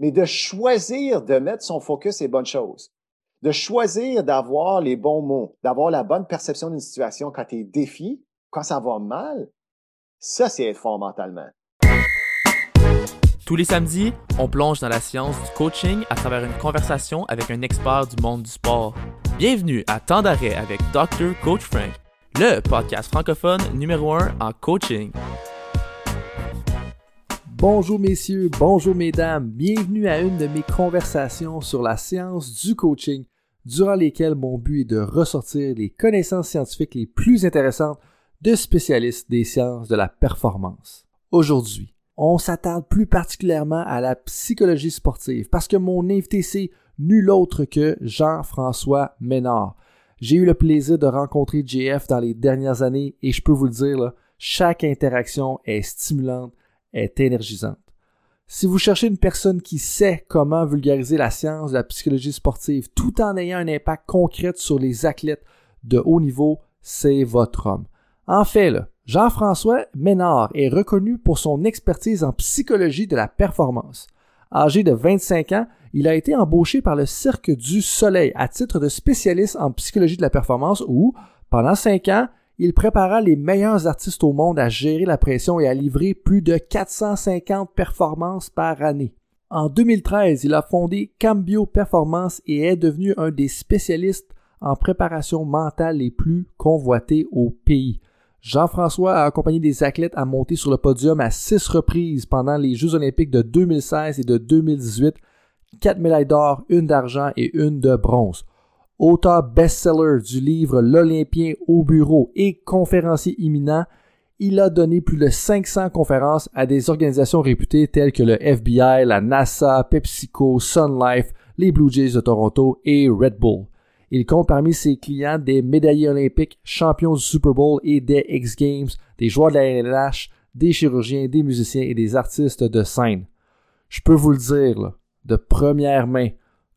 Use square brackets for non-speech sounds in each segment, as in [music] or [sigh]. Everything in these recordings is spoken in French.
mais de choisir de mettre son focus sur les bonnes choses, de choisir d'avoir les bons mots, d'avoir la bonne perception d'une situation quand tu es défi, quand ça va mal, ça, c'est être fort mentalement. Tous les samedis, on plonge dans la science du coaching à travers une conversation avec un expert du monde du sport. Bienvenue à Temps d'arrêt avec Dr. Coach Frank, le podcast francophone numéro 1 en coaching. Bonjour messieurs, bonjour mesdames, bienvenue à une de mes conversations sur la science du coaching, durant lesquelles mon but est de ressortir les connaissances scientifiques les plus intéressantes de spécialistes des sciences de la performance. Aujourd'hui, on s'attarde plus particulièrement à la psychologie sportive parce que mon invité c'est nul autre que Jean-François Ménard. J'ai eu le plaisir de rencontrer JF dans les dernières années et je peux vous le dire, chaque interaction est stimulante est énergisante. Si vous cherchez une personne qui sait comment vulgariser la science de la psychologie sportive tout en ayant un impact concret sur les athlètes de haut niveau, c'est votre homme. En fait, Jean-François Ménard est reconnu pour son expertise en psychologie de la performance. Âgé de 25 ans, il a été embauché par le Cirque du Soleil à titre de spécialiste en psychologie de la performance où, pendant 5 ans, il prépara les meilleurs artistes au monde à gérer la pression et à livrer plus de 450 performances par année. En 2013, il a fondé Cambio Performance et est devenu un des spécialistes en préparation mentale les plus convoités au pays. Jean-François a accompagné des athlètes à monter sur le podium à six reprises pendant les Jeux olympiques de 2016 et de 2018, quatre médailles d'or, une d'argent et une de bronze auteur best-seller du livre L'Olympien au bureau et conférencier imminent, il a donné plus de 500 conférences à des organisations réputées telles que le FBI, la NASA, PepsiCo, Sun Life, les Blue Jays de Toronto et Red Bull. Il compte parmi ses clients des médaillés olympiques, champions du Super Bowl et des X Games, des joueurs de la NLH, des chirurgiens, des musiciens et des artistes de scène. Je peux vous le dire, de première main,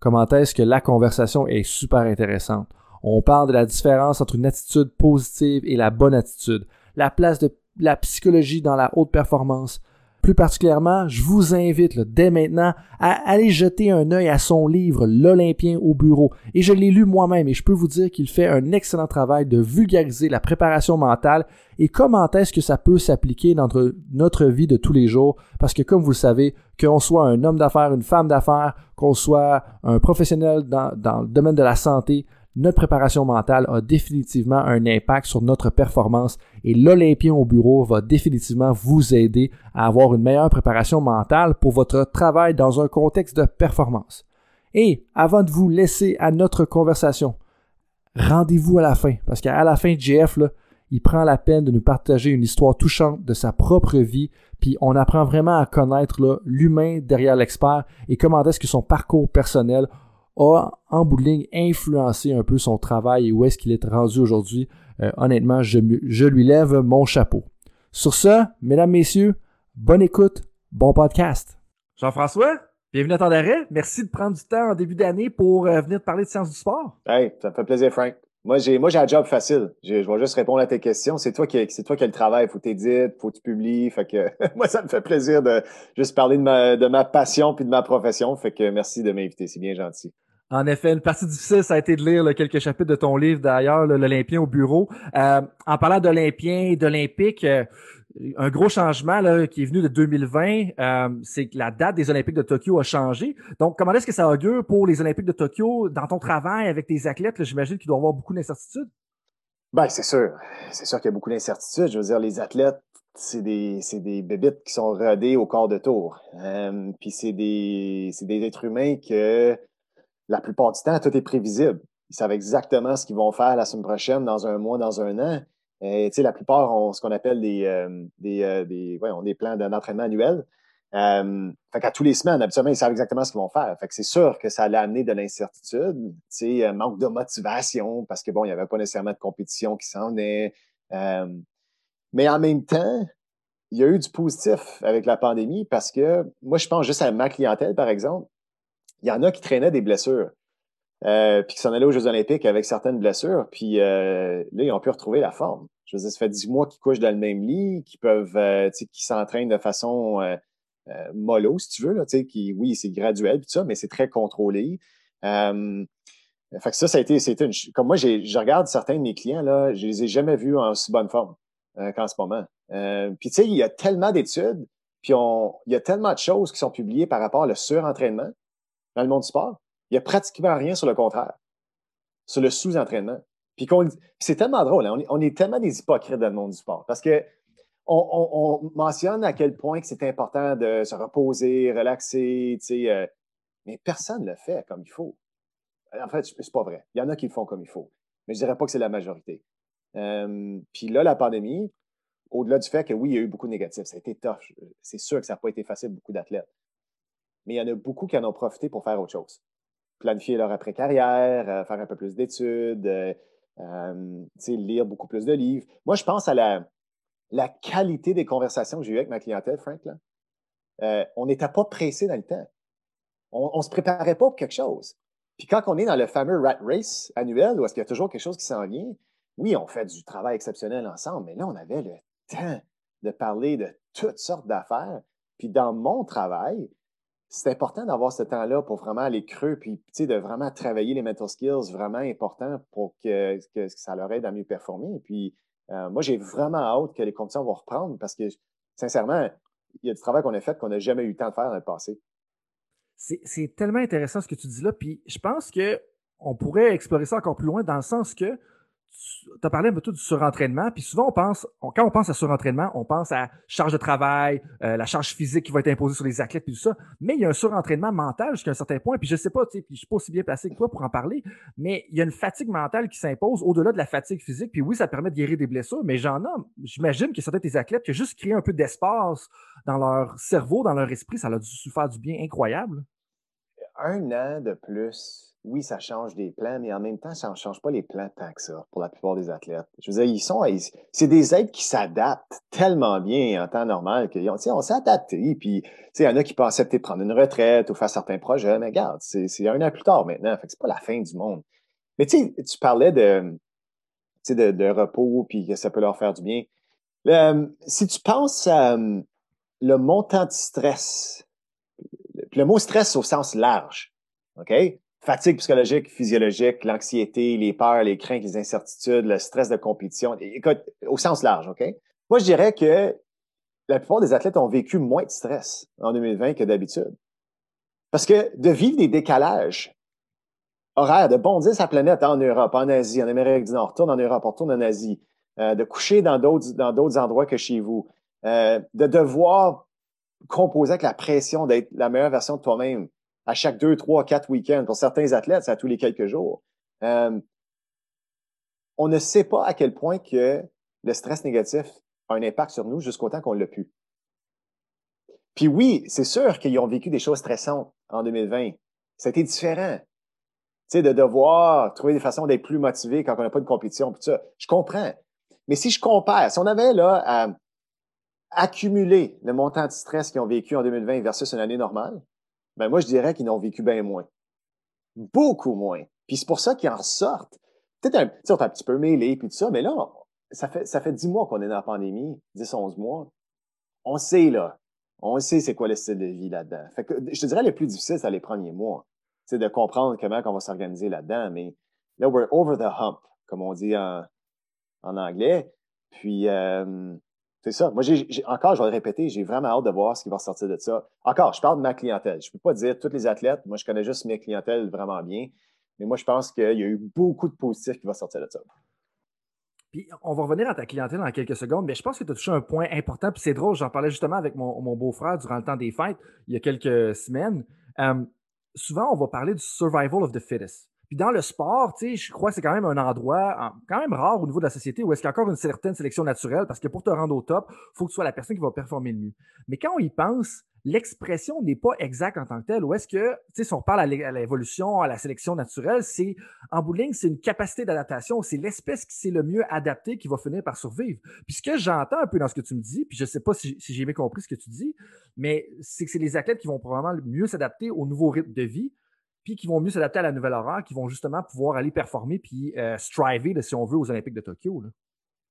comment est-ce que la conversation est super intéressante? On parle de la différence entre une attitude positive et la bonne attitude, la place de la psychologie dans la haute performance, plus particulièrement, je vous invite dès maintenant à aller jeter un œil à son livre L'Olympien au bureau. Et je l'ai lu moi-même et je peux vous dire qu'il fait un excellent travail de vulgariser la préparation mentale et comment est-ce que ça peut s'appliquer dans notre, vie de tous les jours. Parce que comme vous le savez, qu'on soit un homme d'affaires, une femme d'affaires, qu'on soit un professionnel dans le domaine de la santé, notre préparation mentale a définitivement un impact sur notre performance et l'Olympien au bureau va définitivement vous aider à avoir une meilleure préparation mentale pour votre travail dans un contexte de performance. Et avant de vous laisser à notre conversation, rendez-vous à la fin, parce qu'à la fin, JF, il prend la peine de nous partager une histoire touchante de sa propre vie, puis on apprend vraiment à connaître l'humain derrière l'expert et comment est-ce que son parcours personnel a, en bout de ligne, influencé un peu son travail et où est-ce qu'il est rendu aujourd'hui. Euh, honnêtement, je, je lui lève mon chapeau. Sur ce, mesdames, messieurs, bonne écoute, bon podcast. Jean-François, bienvenue à temps d'arrêt. Merci de prendre du temps en début d'année pour euh, venir te parler de sciences du sport. Hey, ça me fait plaisir, Frank. Moi, j'ai, moi, j'ai un job facile. Je, vais juste répondre à tes questions. C'est toi qui, c'est toi qui as le travail. Faut t'éditer, faut que tu publies. Fait que, [laughs] moi, ça me fait plaisir de juste parler de ma, de ma passion puis de ma profession. Fait que merci de m'inviter. C'est bien gentil. En effet, une partie difficile, ça a été de lire quelques chapitres de ton livre d'ailleurs, l'Olympien au bureau. Euh, en parlant d'Olympien et d'Olympique, euh, un gros changement là, qui est venu de 2020, euh, c'est que la date des Olympiques de Tokyo a changé. Donc, comment est-ce que ça augure pour les Olympiques de Tokyo dans ton travail avec tes athlètes? J'imagine qu'il doit y avoir beaucoup d'incertitudes. Ben, c'est sûr. C'est sûr qu'il y a beaucoup d'incertitudes. Je veux dire, les athlètes, c'est des, des bébites qui sont rodées au corps de tour. puis c'est des, c'est des êtres humains que la plupart du temps, tout est prévisible. Ils savent exactement ce qu'ils vont faire la semaine prochaine, dans un mois, dans un an. Et, la plupart ont ce qu'on appelle des, euh, des, euh, des, ouais, plans d'entraînement annuels. Euh, fait qu'à tous les semaines, habituellement, ils savent exactement ce qu'ils vont faire. C'est sûr que ça allait amener de l'incertitude, tu manque de motivation parce que bon, il n'y avait pas nécessairement de compétition qui s'en est. mais en même temps, il y a eu du positif avec la pandémie parce que moi, je pense juste à ma clientèle, par exemple il y en a qui traînaient des blessures. Euh, puis qui s'en allaient aux Jeux Olympiques avec certaines blessures, puis euh, là, ils ont pu retrouver la forme. Je veux dire, ça fait dix mois qu'ils couchent dans le même lit, qu'ils peuvent, euh, qui s'entraînent de façon mollo, si tu veux, qui, oui, c'est graduel, tout ça, mais c'est très contrôlé. fait que ça, ça a été, une, comme moi, je regarde certains de mes clients, là, je les ai jamais vus en si bonne forme qu'en ce moment. puis, tu sais, il y a tellement d'études, puis il y a tellement de choses qui sont publiées par rapport au surentraînement dans le monde du sport. Il y a pratiquement rien sur le contraire, sur le sous-entraînement. Puis c'est tellement drôle, hein. on, est, tellement des hypocrites dans le monde du sport parce que on, mentionne à quel point que c'est important de se reposer, relaxer, euh, mais personne ne le fait comme il faut. En fait, c'est pas vrai. Il y en a qui le font comme il faut, mais je dirais pas que c'est la majorité. Euh, puis là, la pandémie, au-delà du fait que oui, il y a eu beaucoup de négatifs, ça a été tough. C'est sûr que ça n'a pas été facile pour beaucoup d'athlètes. Mais il y en a beaucoup qui en ont profité pour faire autre chose. Planifier leur après-carrière, euh, faire un peu plus d'études, euh, euh, lire beaucoup plus de livres. Moi, je pense à la, la qualité des conversations que j'ai eues avec ma clientèle, Frank. on n'était pas pressé dans le temps. On ne se préparait pas pour quelque chose. Puis quand on est dans le fameux rat race annuel, où est-ce qu'il y a toujours quelque chose qui s'en vient, oui, on fait du travail exceptionnel ensemble, mais là, on avait le temps de parler de toutes sortes d'affaires. Puis dans mon travail, c'est important d'avoir ce temps-là pour vraiment aller creux, puis de vraiment travailler les mental skills vraiment importants pour que, ça leur aide à mieux performer. Puis euh, moi, j'ai vraiment hâte que les conditions vont reprendre parce que, sincèrement, il y a du travail qu'on a fait qu'on n'a jamais eu le temps de faire dans le passé. C'est tellement intéressant ce que tu dis là, puis je pense qu'on pourrait explorer ça encore plus loin dans le sens que tu as parlé un peu du surentraînement, puis souvent on pense, quand on pense à surentraînement, on pense à charge de travail, euh, la charge physique qui va être imposée sur les athlètes, puis tout ça. Mais il y a un surentraînement mental jusqu'à un certain point, puis je sais pas, tu sais, puis je suis pas aussi bien placé que toi pour en parler, mais il y a une fatigue mentale qui s'impose au-delà de la fatigue physique, puis oui, ça permet de guérir des blessures, mais j'en ai, j'imagine que certains des athlètes qui juste créé un peu d'espace dans leur cerveau, dans leur esprit, ça a dû faire du bien incroyable. Un an de plus oui, ça change des plans, mais en même temps, ça ne change pas les plans tant que ça pour la plupart des athlètes. Je veux dire, ils sont, c'est des êtres qui s'adaptent tellement bien en temps normal qu'on on s'est adapté. Puis, il y en a qui peuvent accepter de prendre une retraite ou faire certains projets, mais regarde, c'est un an plus tard maintenant. Fait que c'est pas la fin du monde. Mais tu sais, tu parlais de, de, de repos puis que ça peut leur faire du bien. si tu penses à le montant de stress, le mot stress au sens large, OK? Fatigue psychologique, physiologique, l'anxiété, les peurs, les craintes, les incertitudes, le stress de compétition, écoute, au sens large, OK? Moi, je dirais que la plupart des athlètes ont vécu moins de stress en 2020 que d'habitude. Parce que de vivre des décalages horaires, de bondir sa planète en Europe, en Asie, en Amérique du Nord, retourne en Europe, retourne en Asie, euh, de coucher dans d'autres, endroits que chez vous, euh, de devoir composer avec la pression d'être la meilleure version de toi-même, à chaque deux, trois, quatre week-ends. Pour certains athlètes, c'est à tous les quelques jours. Euh, on ne sait pas à quel point que le stress négatif a un impact sur nous jusqu'au temps qu'on l'a pu. Puis oui, c'est sûr qu'ils ont vécu des choses stressantes en 2020. Ça a été différent. Tu sais, de devoir trouver des façons d'être plus motivé quand on n'a pas de compétition, tout ça. Je comprends. Mais si je compare, si on avait là à accumuler le montant de stress qu'ils ont vécu en 2020 versus une année normale, ben moi, je dirais qu'ils n'ont vécu bien moins. Beaucoup moins. Puis c'est pour ça qu'ils en sortent. Peut-être un, un petit peu mêlé, puis tout ça, mais là, ça fait, ça fait 10 mois qu'on est dans la pandémie, 10, 11 mois. On sait, là. On sait c'est quoi le style de vie là-dedans. Fait que, je te dirais, le plus difficile, c'est les premiers mois. C'est de comprendre comment on va s'organiser là-dedans. Mais là, we're over the hump, comme on dit en, en anglais. Puis, euh, c'est ça. Moi, j'ai, encore, je vais le répéter, j'ai vraiment hâte de voir ce qui va sortir de ça. Encore, je parle de ma clientèle. Je ne peux pas dire tous les athlètes. Moi, je connais juste mes clientèles vraiment bien. Mais moi, je pense qu'il y a eu beaucoup de positifs qui vont sortir de ça. Puis on va revenir à ta clientèle dans quelques secondes, mais je pense que tu as touché un point important. Puis c'est drôle, j'en parlais justement avec mon, beau-frère durant le temps des fêtes, il y a quelques semaines. Euh, souvent, on va parler du survival of the fittest. Dans le sport, je crois que c'est quand même un endroit quand même rare au niveau de la société où est-ce qu'il y a encore une certaine sélection naturelle parce que pour te rendre au top, il faut que tu sois la personne qui va performer le mieux. Mais quand on y pense, l'expression n'est pas exacte en tant que telle. Ou est-ce que, si on parle à l'évolution, à la sélection naturelle, c'est, en bout c'est une capacité d'adaptation. C'est l'espèce qui s'est le mieux adaptée qui va finir par survivre. Puis ce que j'entends un peu dans ce que tu me dis, puis je sais pas si, j'ai bien compris ce que tu dis, mais c'est que c'est les athlètes qui vont probablement mieux s'adapter au nouveau rythme de vie puis qui vont mieux s'adapter à la nouvelle horaire, qui vont justement pouvoir aller performer puis euh, striver, si on veut, aux Olympiques de Tokyo. Là.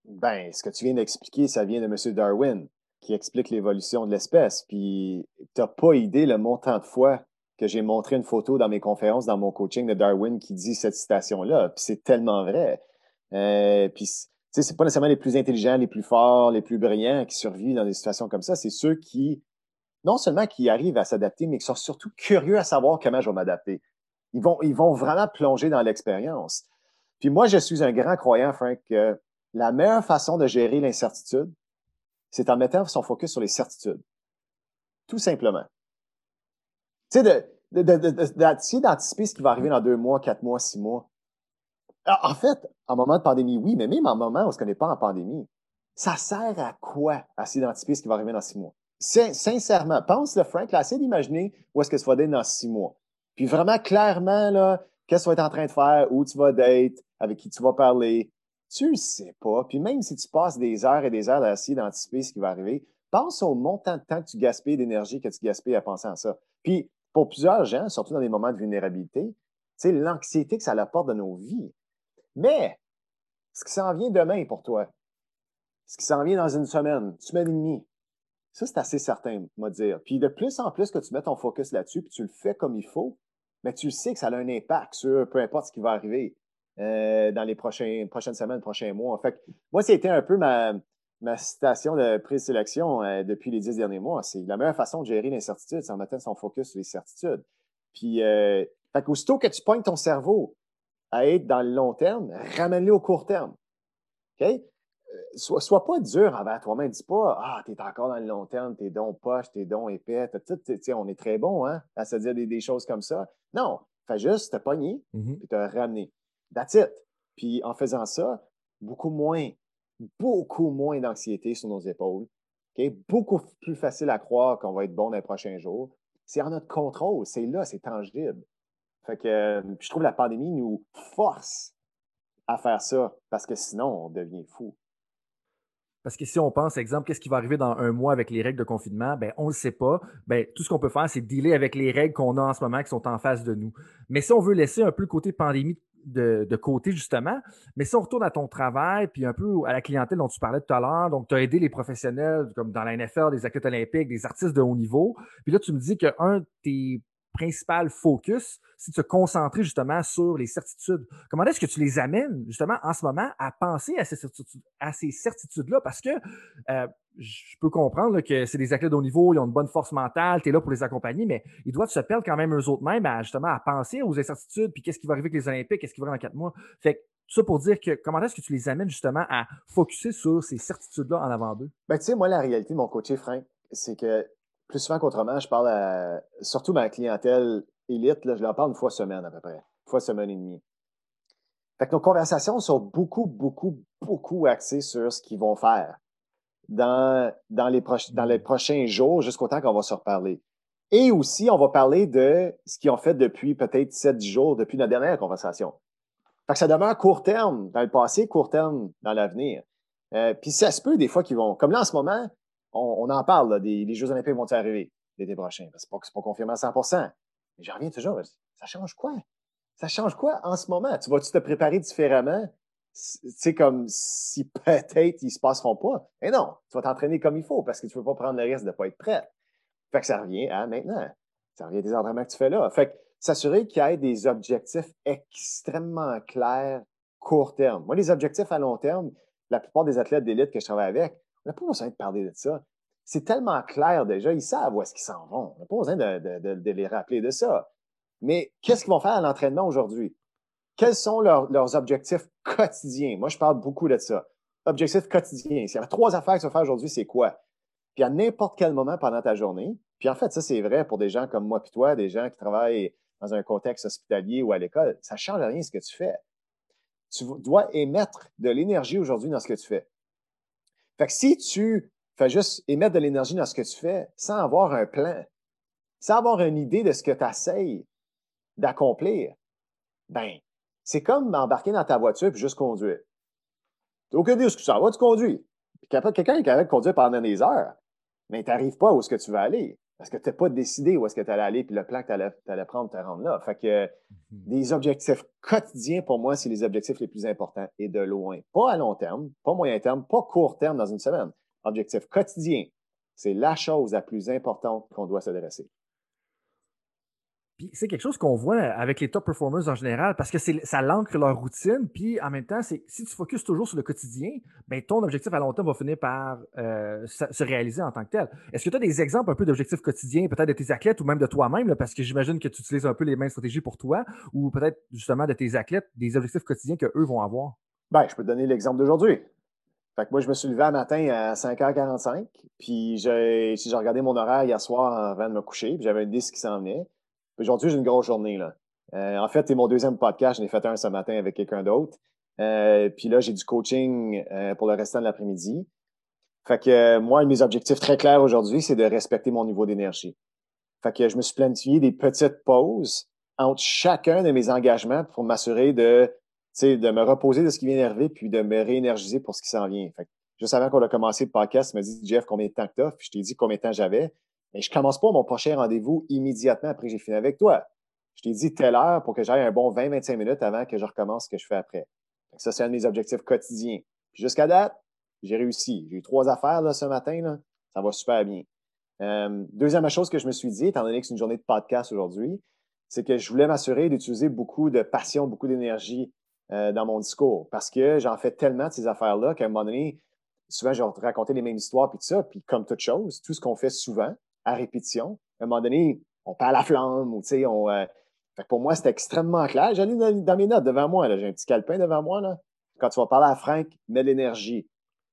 Ben, ce que tu viens d'expliquer, ça vient de M. Darwin. qui explique l'évolution de l'espèce. Puis, tu n'as pas idée le montant de fois que j'ai montré une photo dans mes conférences, dans mon coaching de Darwin qui dit cette citation-là. Puis c'est tellement vrai. Euh, puis, tu sais, c'est pas nécessairement les plus intelligents, les plus forts, les plus brillants qui survivent dans des situations comme ça. C'est ceux qui, non seulement qui arrivent à s'adapter, mais qui sont surtout curieux à savoir comment je vais m'adapter. Ils vont, ils vont vraiment plonger dans l'expérience. Puis moi, je suis un grand croyant, Frank, que la meilleure façon de gérer l'incertitude, c'est en mettant son focus sur les certitudes. Tout simplement. Tu sais, d'anticiper ce qui va arriver dans deux mois, quatre mois, six mois. En fait, en moment de pandémie, oui, mais même en moment où on ne se connaît pas en pandémie, ça sert à quoi à d'anticiper ce qui va arriver dans six mois? Sincèrement, pense le Frank, là, essaie d'imaginer où est-ce que ça va être dans six mois. Puis vraiment, clairement, là, qu'est-ce que tu vas être en train de faire, où tu vas être, avec qui tu vas parler. Tu le sais pas. Puis même si tu passes des heures et des heures à essayer d'anticiper ce qui va arriver, pense au montant de temps que tu gaspilles, d'énergie que tu gaspilles à penser à ça. Puis pour plusieurs gens, surtout dans des moments de vulnérabilité, c'est l'anxiété que ça apporte de nos vies. Mais ce qui s'en vient demain pour toi, ce qui s'en vient dans une semaine, une semaine et demie, ça, c'est assez certain, moi dire. Puis de plus en plus que tu mets ton focus là-dessus, puis tu le fais comme il faut, mais tu sais que ça a un impact sur peu importe ce qui va arriver euh, dans les prochaines semaines, prochains mois. Fait que, moi, c'était un peu ma, ma citation de présélection euh, depuis les dix derniers mois. C'est la meilleure façon de gérer l'incertitude, c'est en mettant son focus sur les certitudes. Puis, euh, fait qu'aussitôt que tu pognes ton cerveau à être dans le long terme, ramène-le au court terme. OK? Euh, sois, sois pas dur envers toi-même. Dis pas, ah, t'es encore dans le long terme, t'es don poche, t'es don épais, tout, on est très bon, hein, à se dire des, choses comme ça. Non, fais juste te pogner mm-hmm. et te ramener. That's it. Puis en faisant ça, beaucoup moins beaucoup moins d'anxiété sur nos épaules. Beaucoup plus facile à croire qu'on va être bon dans les prochains jours. C'est en notre contrôle, c'est là, c'est tangible. Fait que euh, je trouve que la pandémie nous force à faire ça parce que sinon, on devient fou. Parce que si on pense, exemple, qu'est-ce qui va arriver dans un mois avec les règles de confinement, ben, on ne le sait pas. Ben, tout ce qu'on peut faire, c'est dealer avec les règles qu'on a en ce moment qui sont en face de nous. Mais si on veut laisser un peu le côté pandémie de, côté, justement. Mais si on retourne à ton travail, puis un peu à la clientèle dont tu parlais tout à l'heure, donc tu as aidé les professionnels comme dans la NFL, des athlètes olympiques, des artistes de haut niveau. Puis là, tu me dis qu'un de tes principal focus, c'est de se concentrer justement sur les certitudes. Comment est-ce que tu les amènes justement en ce moment à penser à ces certitudes-là? Parce que euh, je peux comprendre que c'est des athlètes de haut niveau, ils ont une bonne force mentale, tu es là pour les accompagner, mais ils doivent se perdre quand même eux autres mêmes à justement à penser aux incertitudes, puis qu'est-ce qui va arriver avec les Olympiques, qu'est-ce qui va arriver dans quatre mois. Fait que ça pour dire que comment est-ce que tu les amènes justement à focuser sur ces certitudes-là en avant d'eux? Ben, tu sais, moi, la réalité de mon coaché, Frank, c'est que plus souvent qu'autrement, je parle à surtout ma clientèle élite, là, je leur parle une fois semaine à peu près, une fois semaine et demie. Fait que nos conversations sont beaucoup, beaucoup, beaucoup axées sur ce qu'ils vont faire dans, dans, les, dans les prochains jours jusqu'au temps qu'on va se reparler. Et aussi, on va parler de ce qu'ils ont fait depuis peut-être 7-10 jours, depuis notre dernière conversation. Fait que ça demeure court terme dans le passé, court terme dans l'avenir. Euh, puis ça se peut des fois qu'ils vont, comme là en ce moment, on, en parle, des, les Jeux olympiques vont arriver l'été prochain? C'est pas, pas confirmé à 100% Mais j'en reviens toujours. Ça change quoi? Ça change quoi en ce moment? Tu vas-tu te préparer différemment? C'est comme si [laughs] peut-être ils se passeront pas. Mais non, tu vas t'entraîner comme il faut parce que tu ne veux pas prendre le risque de ne pas être prêt. Fait que ça revient à maintenant. Ça revient des entraînements que tu fais là. Fait que s'assurer qu'il y ait des objectifs extrêmement clairs court terme. Moi, les objectifs à long terme, la plupart des athlètes d'élite que je travaille avec, on n'a pas besoin de parler de ça. C'est tellement clair déjà, ils savent où est-ce qu'ils s'en vont. On n'a pas besoin de, les rappeler de ça. Mais qu'est-ce qu'ils vont faire à l'entraînement aujourd'hui? Quels sont leurs, objectifs quotidiens? Moi, je parle beaucoup de ça. Objectifs quotidiens. S'il y a trois affaires que tu vas faire aujourd'hui, c'est quoi? Puis à n'importe quel moment pendant ta journée, puis en fait, ça, c'est vrai pour des gens comme moi et toi, des gens qui travaillent dans un contexte hospitalier ou à l'école, ça ne change rien ce que tu fais. Tu dois émettre de l'énergie aujourd'hui dans ce que tu fais. Fait que si tu fais juste émettre de l'énergie dans ce que tu fais sans avoir un plan, sans avoir une idée de ce que tu essayes d'accomplir, ben, c'est comme embarquer dans ta voiture et juste conduire. Tu aucune idée où tu vas, tu conduis. Puis quelqu'un est capable de conduire pendant des heures, mais tu n'arrives pas où est-ce que tu veux aller. Parce que tu n'as pas décidé où est-ce que tu allais aller, puis le plan que tu allais, prendre te rendre là. Fait que mm-hmm. des objectifs quotidiens, pour moi, c'est les objectifs les plus importants et de loin. Pas à long terme, pas moyen terme, pas court terme dans une semaine. Objectif quotidien. C'est la chose la plus importante qu'on doit s'adresser c'est quelque chose qu'on voit avec les top performers en général parce que ça l'ancre leur routine. Puis en même temps, si tu focuses toujours sur le quotidien, ben, ton objectif à long terme va finir par euh, se réaliser en tant que tel. Est-ce que tu as des exemples un peu d'objectifs quotidiens, peut-être de tes athlètes ou même de toi-même, parce que j'imagine que tu utilises un peu les mêmes stratégies pour toi, ou peut-être justement de tes athlètes, des objectifs quotidiens qu'eux vont avoir? Ben, je peux te donner l'exemple d'aujourd'hui. Fait que moi, je me suis levé un matin à 5h45, puis j'ai regardé mon horaire hier soir avant de me coucher, puis j'avais un disque qui s'en venait. Aujourd'hui, j'ai une grosse journée. Là. Euh, en fait, c'est mon deuxième podcast. J'en ai fait un ce matin avec quelqu'un d'autre. Euh, puis là, j'ai du coaching euh, pour le restant de l'après-midi. Fait que moi, un de mes objectifs très clairs aujourd'hui, c'est de respecter mon niveau d'énergie. Fait que je me suis planifié des petites pauses entre chacun de mes engagements pour m'assurer de, de me reposer de ce qui d'arriver puis de me réénergiser pour ce qui s'en vient. Fait que juste avant qu'on a commencé le podcast, tu m'as dit, Jeff, combien de temps que tu as? Puis je t'ai dit combien de temps j'avais. Mais je commence pas mon prochain rendez-vous immédiatement après que j'ai fini avec toi. Je t'ai dit telle heure pour que j'aille un bon 20-25 minutes avant que je recommence ce que je fais après. Ça, c'est un de mes objectifs quotidiens. jusqu'à date, j'ai réussi. J'ai eu trois affaires là, ce matin. Là. Ça va super bien. Euh, deuxième chose que je me suis dit, étant donné que c'est une journée de podcast aujourd'hui, c'est que je voulais m'assurer d'utiliser beaucoup de passion, beaucoup d'énergie euh, dans mon discours. Parce que j'en fais tellement de ces affaires-là qu'à un moment donné, souvent, je raconter les mêmes histoires, puis tout ça. Puis comme toute chose, tout ce qu'on fait souvent, à répétition. À un moment donné, on perd la flamme ou, tu sais, on. Euh, pour moi, c'était extrêmement clair. J'allais dans, mes notes devant moi, j'ai un petit calepin devant moi. Là. Quand tu vas parler à Franck, mets l'énergie.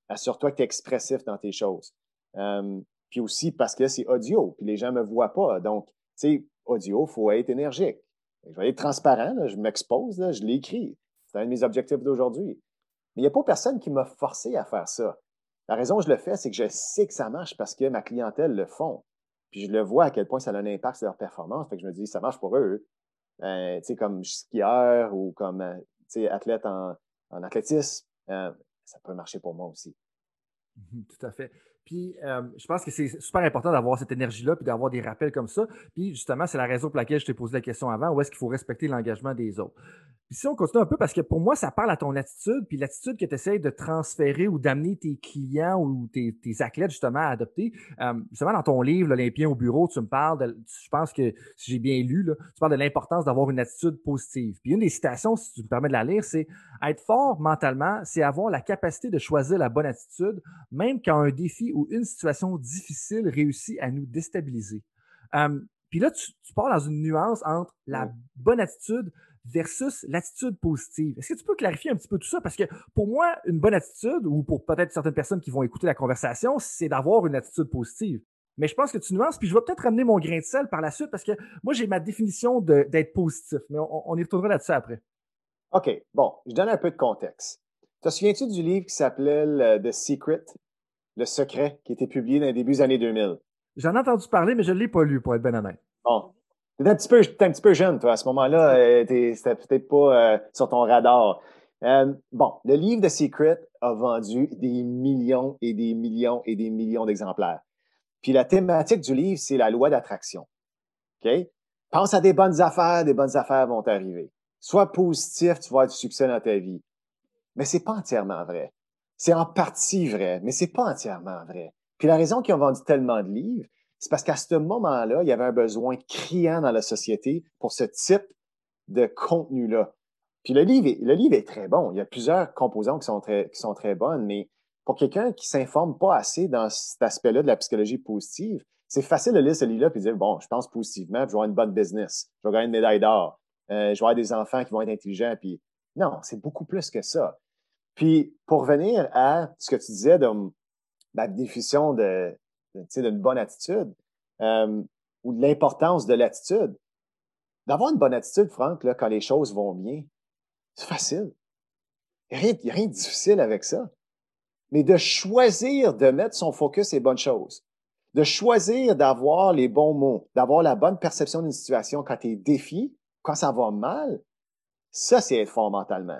Assure-toi que tu es expressif dans tes choses. Euh, puis aussi parce que c'est audio, puis les gens ne me voient pas. Donc, tu sais, audio, il faut être énergique. Je vais être transparent, je m'expose, je l'écris. C'est un de mes objectifs d'aujourd'hui. Mais il n'y a pas personne qui m'a forcé à faire ça. La raison que je le fais, c'est que je sais que ça marche parce que ma clientèle le font. Puis je le vois à quel point ça a un impact sur leur performance. Fait que je me dis, ça marche pour eux. Euh, tu sais, comme skieur ou comme euh, athlète en, en athlétisme, euh, ça peut marcher pour moi aussi. Mmh tout à fait. Puis, je pense que c'est super important d'avoir cette énergie-là, puis d'avoir des rappels comme ça. Puis, justement, c'est la raison pour laquelle je t'ai posé la question avant, où est-ce qu'il faut respecter l'engagement des autres? Puis si on continue un peu, parce que pour moi, ça parle à ton attitude, puis l'attitude que tu essaies de transférer ou d'amener tes clients ou tes, athlètes justement à adopter. Euh, justement, dans ton livre, L'Olympien au bureau, tu me parles de, je pense que si j'ai bien lu, là, tu parles de l'importance d'avoir une attitude positive. Puis une des citations, si tu me permets de la lire, c'est être fort mentalement, c'est avoir la capacité de choisir la bonne attitude, même quand un défi ou une situation difficile réussit à nous déstabiliser. Euh, puis là, tu, tu pars dans une nuance entre la bonne attitude versus l'attitude positive. Est-ce que tu peux clarifier un petit peu tout ça? Parce que pour moi, une bonne attitude, ou pour peut-être certaines personnes qui vont écouter la conversation, c'est d'avoir une attitude positive. Mais je pense que tu nuances, puis je vais peut-être ramener mon grain de sel par la suite parce que moi, j'ai ma définition d'être positif. Mais on, y retournera là-dessus après. OK. Bon, je donne un peu de contexte. Te souviens-tu du livre qui s'appelait The Secret, Le Secret, qui était publié dans les débuts des années 2000? J'en ai entendu parler, mais je ne l'ai pas lu, pour être honnête. Bon, T'es un petit peu, un petit peu jeune, toi, à ce moment-là. Euh, c'était peut-être pas euh, sur ton radar. Euh, bon, le livre de Secret a vendu des millions et des millions et des millions d'exemplaires. Puis la thématique du livre, c'est la loi d'attraction. OK? Pense à des bonnes affaires, des bonnes affaires vont t'arriver. Sois positif, tu vas avoir du succès dans ta vie. Mais c'est pas entièrement vrai. C'est en partie vrai, mais c'est pas entièrement vrai. Puis la raison qu'ils ont vendu tellement de livres, c'est parce qu'à ce moment-là, il y avait un besoin criant dans la société pour ce type de contenu-là. Puis le livre, est, le livre est très bon. Il y a plusieurs composants qui sont très, qui sont très bonnes, mais pour quelqu'un qui s'informe pas assez dans cet aspect-là de la psychologie positive, c'est facile de lire ce livre-là et de dire, bon, je pense positivement, je vais avoir une bonne business, je vais gagner une médaille d'or, euh, je vais avoir des enfants qui vont être intelligents. Puis non, c'est beaucoup plus que ça. Puis pour revenir à ce que tu disais de la définition de, d'une bonne attitude euh, ou de l'importance de l'attitude. D'avoir une bonne attitude, Franck, là, quand les choses vont bien, c'est facile. Il n'y a, rien de difficile avec ça. Mais de choisir de mettre son focus sur les bonnes choses, de choisir d'avoir les bons mots, d'avoir la bonne perception d'une situation quand tu es défi, quand ça va mal, ça, c'est être fort mentalement.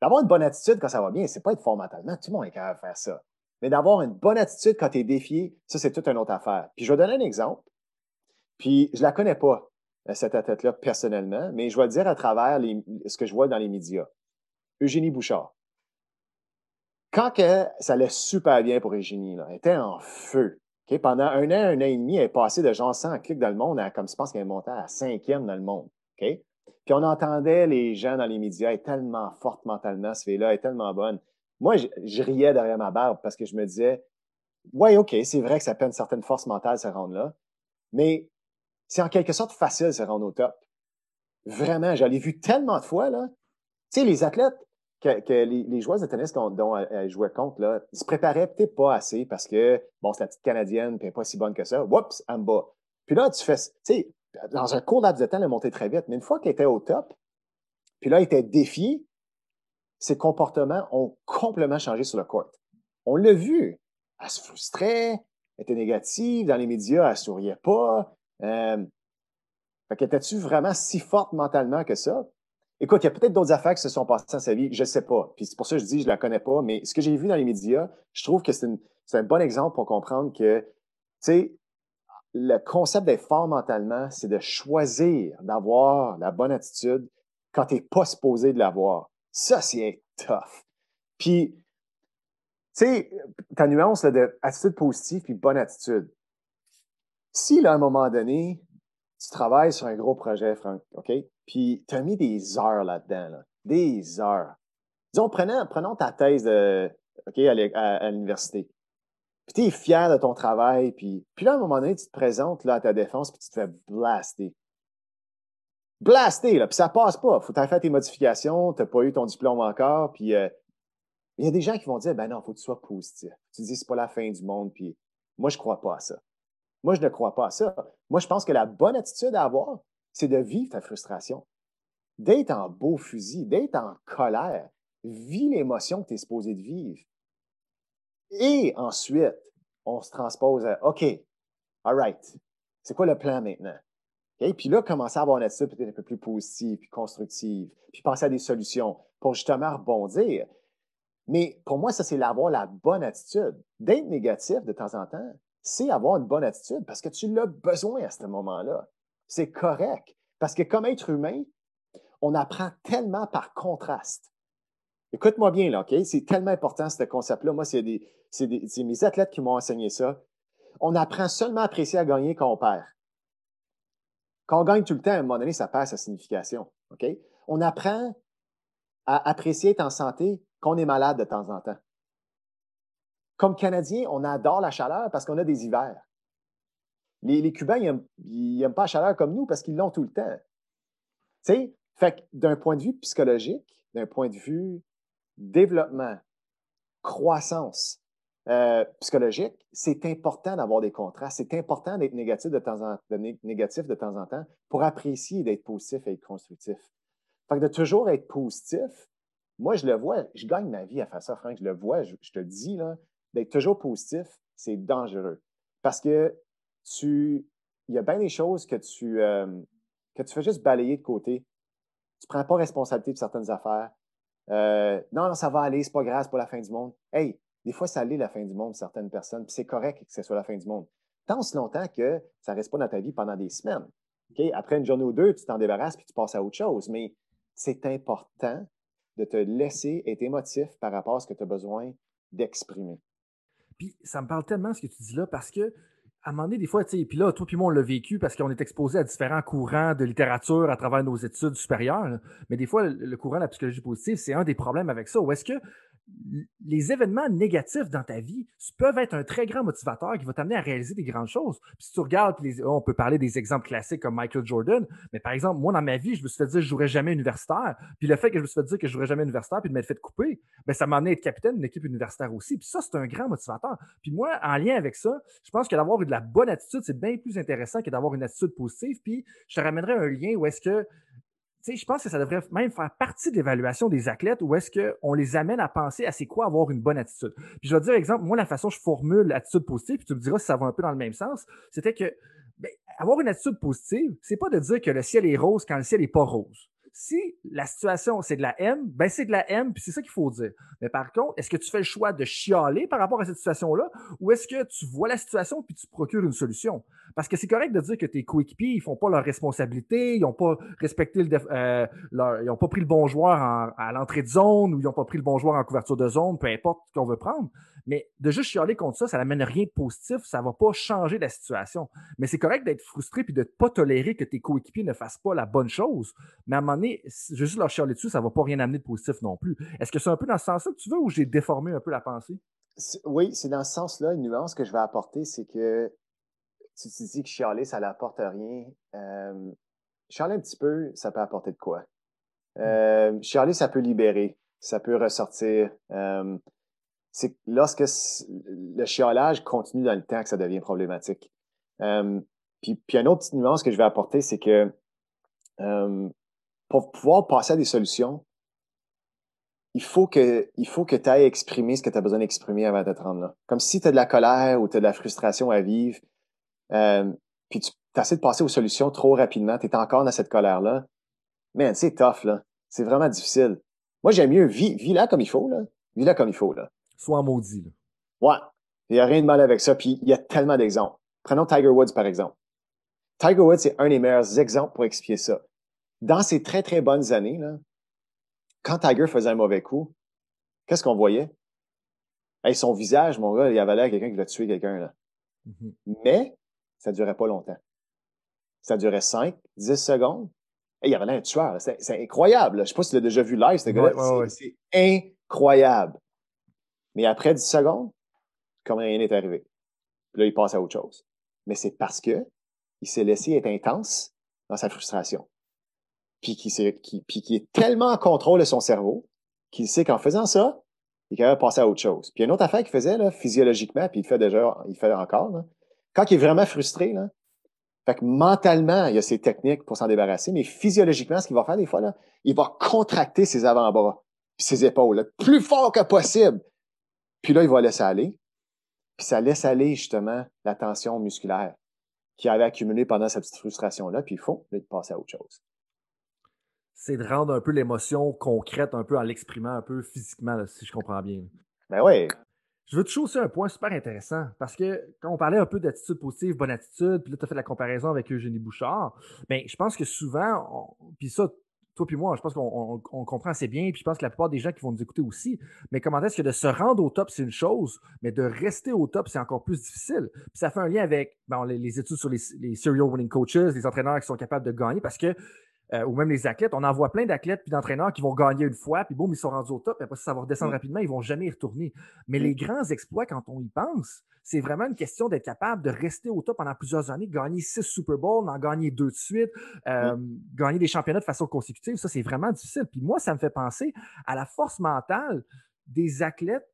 D'avoir une bonne attitude quand ça va bien, c'est pas être fort mentalement. Tout le monde est capable de faire ça. Mais d'avoir une bonne attitude quand tu es défié, ça, c'est toute une autre affaire. Puis je vais donner un exemple. Puis je la connais pas, euh, cette athlète-là, personnellement, mais je vais le dire à travers ce que je vois dans les médias. Eugénie Bouchard. quand ça allait super bien pour Eugénie, là, elle était en feu. Pendant un an, un an et demi, elle est passée de genre 100 clics dans le monde à, comme je pense qu'elle est montée à cinquième dans le monde. Puis on entendait les gens dans les médias, elle est tellement forte mentalement, ce fille-là, elle est tellement bonne. Moi, je, riais derrière ma barbe parce que je me disais, ouais, OK, c'est vrai que ça peut une certaine force mentale se rendre là, mais c'est en quelque sorte facile se rendre au top. Vraiment, j'en ai vu tellement de fois, là. Tu sais, les athlètes, que, les, joueurs de tennis dont elle, jouait contre, là, ils se préparaient peut-être pas assez parce que, bon, c'est la petite Canadienne, puis elle pas si bonne que ça. Oups, en bas. Puis là, tu fais, tu sais, dans un court laps de temps, elle montée très vite. Mais une fois qu'elle était au top, puis là, elle était défiée, ses comportements ont complètement changé sur le court. On l'a vu. Elle se frustrait, elle était négative, dans les médias, elle souriait pas. Euh, fait qu'était-tu vraiment si forte mentalement que ça? Écoute, il y a peut-être d'autres affaires qui se sont passées dans sa vie, je ne sais pas. Puis c'est pour ça que je dis, je la connais pas, mais ce que j'ai vu dans les médias, je trouve que c'est un bon exemple pour comprendre que, tu sais, le concept d'être fort mentalement, c'est de choisir d'avoir la bonne attitude quand tu n'es pas supposé de l'avoir. Ça, c'est tough. Puis, tu sais, ta nuance là, de attitude positive puis bonne attitude. Si, là, à un moment donné, tu travailles sur un gros projet, Franck, OK? Puis tu as mis des heures là-dedans, là. des heures. Disons, prenons, ta thèse OK, à, l'université. Puis tu es fier de ton travail, puis, puis là, à un moment donné, tu te présentes là, à ta défense, puis tu te fais blaster. Blaster, là, puis ça passe pas. Faut tu fait tes modifications, tu n'as pas eu ton diplôme encore, puis euh, il y a des gens qui vont dire, ben non, faut que tu sois positif. Tu dis, c'est pas la fin du monde, puis moi, je crois pas à ça. Moi, je ne crois pas à ça. Moi, je pense que la bonne attitude à avoir, c'est de vivre ta frustration, d'être en beau fusil, d'être en colère. Vis l'émotion que tu es supposé de vivre. Et ensuite, on se transpose à OK, all right, c'est quoi le plan maintenant? Puis là, commencer à avoir une attitude peut-être un peu plus positive, puis constructive, puis penser à des solutions pour justement rebondir. Mais pour moi, ça, c'est d'avoir la bonne attitude. D'être négatif de temps en temps, c'est avoir une bonne attitude parce que tu l'as besoin à ce moment-là. C'est correct. Parce que comme être humain, on apprend tellement par contraste. Écoute-moi bien, là, OK? C'est tellement important, ce concept-là. Moi, c'est mes athlètes qui m'ont enseigné ça. On apprend seulement à apprécier à gagner quand on perd. Quand on gagne tout le temps, à un moment donné, ça perd sa signification. On apprend à apprécier être en santé quand on est malade de temps en temps. Comme Canadiens, on adore la chaleur parce qu'on a des hivers. Les, Cubains, ils n'aiment pas la chaleur comme nous parce qu'ils l'ont tout le temps. Tu fait que d'un point de vue psychologique, d'un point de vue développement, croissance euh, psychologique, c'est important d'avoir des contrastes. C'est important d'être négatif de temps en, temps pour apprécier d'être positif et être constructif. Fait que de toujours être positif, moi, je le vois, je gagne ma vie à faire ça, Franck, je le vois, je, te le dis, là, d'être toujours positif, c'est dangereux. Parce que tu, il y a bien des choses que tu, euh, que tu fais juste balayer de côté. Tu prends pas responsabilité de certaines affaires. Euh, non, non, ça va aller, c'est pas grave, c'est pas la fin du monde. Hey, des fois, ça allait la fin du monde, certaines personnes, puis c'est correct que ce soit la fin du monde. Tant si longtemps que ça reste pas dans ta vie pendant des semaines. Après une journée ou deux, tu t'en débarrasses puis tu passes à autre chose. Mais c'est important de te laisser être émotif par rapport à ce que tu as besoin d'exprimer. Puis ça me parle tellement ce que tu dis là parce que à un moment donné, des fois, tu sais, puis là, toi puis moi, on l'a vécu parce qu'on est exposé à différents courants de littérature à travers nos études supérieures. Mais des fois, le courant de la psychologie positive, c'est un des problèmes avec ça. Ou est-ce que les événements négatifs dans ta vie peuvent être un très grand motivateur qui va t'amener à réaliser des grandes choses. Puis si tu regardes, on peut parler des exemples classiques comme Michael Jordan, mais par exemple, moi, dans ma vie, je me suis fait dire que je jouerai jamais universitaire. Puis le fait que je me suis fait dire que je jouerai jamais universitaire, puis de m'être fait couper, ben, ça m'a amené à être capitaine d'une équipe universitaire aussi. Puis ça, c'est un grand motivateur. Puis moi, en lien avec ça, je pense que d'avoir de la bonne attitude, c'est bien plus intéressant que d'avoir une attitude positive. Puis je te ramènerai un lien où est-ce que je pense que ça devrait même faire partie de l'évaluation des athlètes où est-ce qu'on les amène à penser à c'est quoi avoir une bonne attitude. Puis je vais te dire, exemple, moi, la façon dont je formule l'attitude positive, puis tu me diras si ça va un peu dans le même sens, c'était que ben, avoir une attitude positive, c'est pas de dire que le ciel est rose quand le ciel est pas rose. Si la situation, c'est de la M, ben c'est de la M, puis c'est ça qu'il faut dire. Mais par contre, est-ce que tu fais le choix de chialer par rapport à cette situation-là, ou est-ce que tu vois la situation puis tu procures une solution? Parce que c'est correct de dire que tes coéquipiers, ils font pas leur responsabilité, ils n'ont pas respecté le euh, ils ont pas pris le bon joueur à l'entrée de zone ou ils n'ont pas pris le bon joueur en couverture de zone, peu importe ce qu'on veut prendre. Mais de juste chialer contre ça, ça n'amène rien de positif, ça ne va pas changer la situation. Mais c'est correct d'être frustré puis de ne pas tolérer que tes coéquipiers ne fassent pas la bonne chose. Mais à un moment donné, juste leur chialer dessus, ça ne va pas rien amener de positif non plus. Est-ce que c'est un peu dans ce sens-là que tu veux ou j'ai déformé un peu la pensée? Oui, c'est dans ce sens-là. Une nuance que je vais apporter, c'est que tu te dis que chialer, ça n'apporte rien. Euh, chialer un petit peu, ça peut apporter de quoi? Hmm. Euh, chialer, ça peut libérer, ça peut ressortir. Euh, c'est lorsque le chiolage continue dans le temps que ça devient problématique. Euh, puis, puis une autre petite nuance que je vais apporter, c'est que pour pouvoir passer à des solutions, il faut que, il faut que tu ailles exprimer ce que tu as besoin d'exprimer avant de te rendre là. Comme si tu as de la colère ou tu as de la frustration à vivre, euh, puis tu essaies de passer aux solutions trop rapidement, tu es encore dans cette colère-là. Man, c'est tough, là. C'est vraiment difficile. Moi, j'aime mieux, vis, vis là comme il faut, là. Vis là comme il faut, là. Soit maudit. Là. Ouais. Il n'y a rien de mal avec ça. Puis il y a tellement d'exemples. Prenons Tiger Woods, par exemple. Tiger Woods, c'est un des meilleurs exemples pour expliquer ça. Dans ses très, très bonnes années, là, quand Tiger faisait un mauvais coup, qu'est-ce qu'on voyait? Hey, son visage, mon gars, il avait l'air quelqu'un qui va tuer quelqu'un. là. Mm-hmm. Mais ça ne durait pas longtemps. Ça durait 5, 10 secondes. Hey, il avait l'air un tueur. C'est incroyable. Je ne sais pas si tu l'as déjà vu live, ce gars-là. c'est incroyable. Mais après 10 secondes, comme rien n'est arrivé. Puis là, il passe à autre chose. Mais c'est parce que il s'est laissé être intense dans sa frustration. Puis qui est tellement en contrôle de son cerveau qu'il sait qu'en faisant ça, il est capable de passer à autre chose. Puis il y a une autre affaire qu'il faisait là, physiologiquement, puis il fait déjà, il fait encore. Là. Quand il est vraiment frustré, là, fait que mentalement, il y a ses techniques pour s'en débarrasser, mais physiologiquement, ce qu'il va faire des fois, là, il va contracter ses avant-bras, puis ses épaules, là, plus fort que possible. Puis là, il va laisser aller. Puis ça laisse aller justement la tension musculaire qui avait accumulé pendant cette petite frustration-là. Puis il faut là, passer à autre chose. C'est de rendre un peu l'émotion concrète, un peu en l'exprimant un peu physiquement, si je comprends bien. Ben oui. Je veux toucher aussi un point super intéressant parce que quand on parlait un peu d'attitude positive, bonne attitude, puis là, tu as fait la comparaison avec Eugénie Bouchard, bien, je pense que souvent, puis ça, toi puis moi, je pense qu'on comprend assez bien, puis je pense que la plupart des gens qui vont nous écouter aussi. Mais comment est-ce que de se rendre au top, c'est une chose, mais de rester au top, c'est encore plus difficile. Puis ça fait un lien avec les, études sur les, les, serial winning coaches, les entraîneurs qui sont capables de gagner, parce que euh, ou même les athlètes, on en voit plein d'athlètes puis d'entraîneurs qui vont gagner une fois, puis boum, ils sont rendus au top, et après ça va redescendre mm. rapidement, ils vont jamais y retourner. Mais les grands exploits, quand on y pense, c'est vraiment une question d'être capable de rester au top pendant plusieurs années, gagner six Super Bowls, en gagner deux de suite, euh, gagner des championnats de façon consécutive. Ça, c'est vraiment difficile. Puis moi, ça me fait penser à la force mentale des athlètes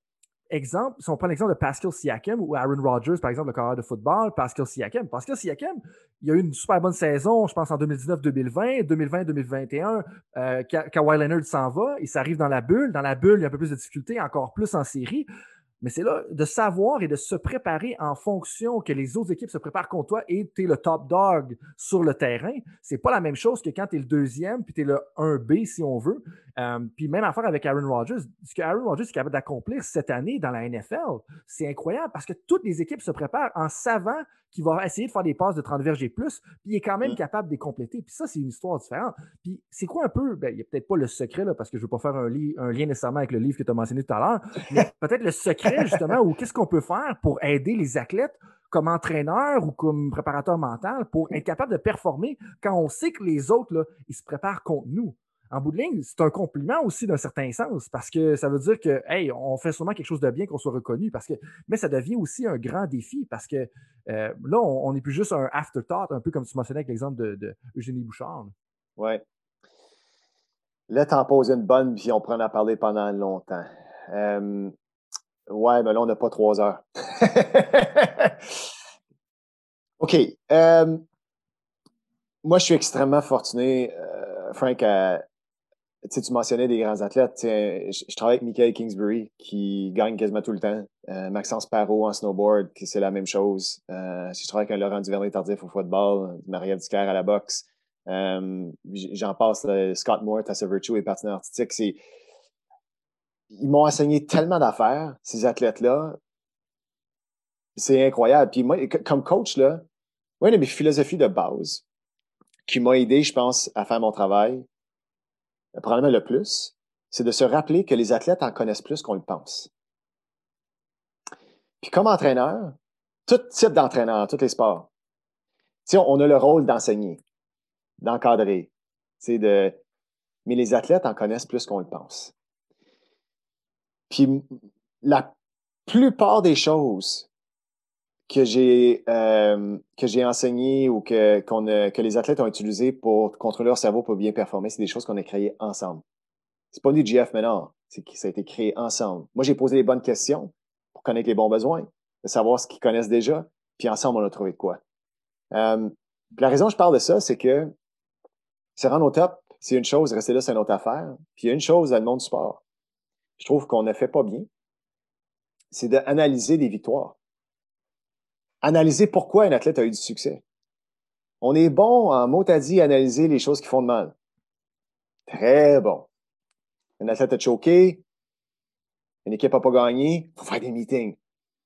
exemple, si on prend l'exemple de Pascal Siakam ou Aaron Rodgers, par exemple, le carrière de football, Pascal Siakam. Pascal Siakam, il a eu une super bonne saison, je pense, en 2019-2020, 2020-2021. Euh, Kawhi Leonard s'en va, il s'arrive dans la bulle. Dans la bulle, il y a un peu plus de difficultés, encore plus en série. Mais c'est là de savoir et de se préparer en fonction que les autres équipes se préparent contre toi et tu es le top dog sur le terrain. C'est pas la même chose que quand tu es le deuxième puis tu es le 1B si on veut. Euh, puis même affaire avec Aaron Rodgers. Ce que Aaron Rodgers est capable d'accomplir cette année dans la NFL, c'est incroyable parce que toutes les équipes se préparent en savant qu'il va essayer de faire des passes de 30 verges et plus, puis il est quand même mm. capable de les compléter. Puis ça, c'est une histoire différente. Puis c'est quoi un peu, ben, il n'y a peut-être pas le secret, là, parce que je ne veux pas faire un, un, lien nécessairement avec le livre que tu as mentionné tout à l'heure, [laughs] mais peut-être le secret, justement, ou qu'est-ce qu'on peut faire pour aider les athlètes comme entraîneur ou comme préparateur mental pour être capable de performer quand on sait que les autres, là, ils se préparent contre nous en bout de ligne, c'est un compliment aussi d'un certain sens parce que ça veut dire que, hey, on fait sûrement quelque chose de bien, qu'on soit reconnu. Parce que, mais ça devient aussi un grand défi parce que euh, là, on n'est plus juste un afterthought, un peu comme tu mentionnais avec l'exemple de, Eugénie Bouchard. Oui. Là, tu en poses une bonne, puis on pourrait en parler pendant longtemps. Euh, ouais, mais là, on n'a pas trois heures. [laughs] OK. Euh, moi, je suis extrêmement fortuné, Frank, à, tu mentionnais des grands athlètes. Je, travaille avec Michael Kingsbury qui gagne quasiment tout le temps. Euh, Maxence Parot en snowboard, c'est la même chose. Euh, je travaille avec un Laurent Duvernay-Tardif au football, Maria Duclair à la boxe. Euh, j'en passe, Scott Moore, Tassa Virtue et patineur artistique. Ils m'ont enseigné tellement d'affaires, ces athlètes-là. C'est incroyable. Puis moi, comme coach, là, une de mes philosophies de base qui m'a aidé, je pense, à faire mon travail, probablement le plus, c'est de se rappeler que les athlètes en connaissent plus qu'on le pense. Puis comme entraîneur, tout type d'entraîneur, tous les sports, on a le rôle d'enseigner, d'encadrer, de... mais les athlètes en connaissent plus qu'on le pense. Puis la plupart des choses que j'ai euh, que j'ai enseignées ou que, qu'on que les athlètes ont utilisées pour contrôler leur cerveau pour bien performer, c'est des choses qu'on a créées ensemble. C'est pas du GF maintenant, c'est que ça a été créé ensemble. Moi, j'ai posé les bonnes questions pour connaître les bons besoins, de savoir ce qu'ils connaissent déjà, puis ensemble, on a trouvé de quoi. Euh, la raison que je parle de ça, c'est que se rendre au top, c'est une chose, rester là, c'est une autre affaire. Puis il y a une chose dans le monde du sport, je trouve qu'on ne fait pas bien, c'est d'analyser des victoires. Analyser pourquoi un athlète a eu du succès. On est bon en mot à dit analyser les choses qui font de mal. Très bon. Un athlète a choqué, une équipe n'a pas gagné, faut faire des meetings,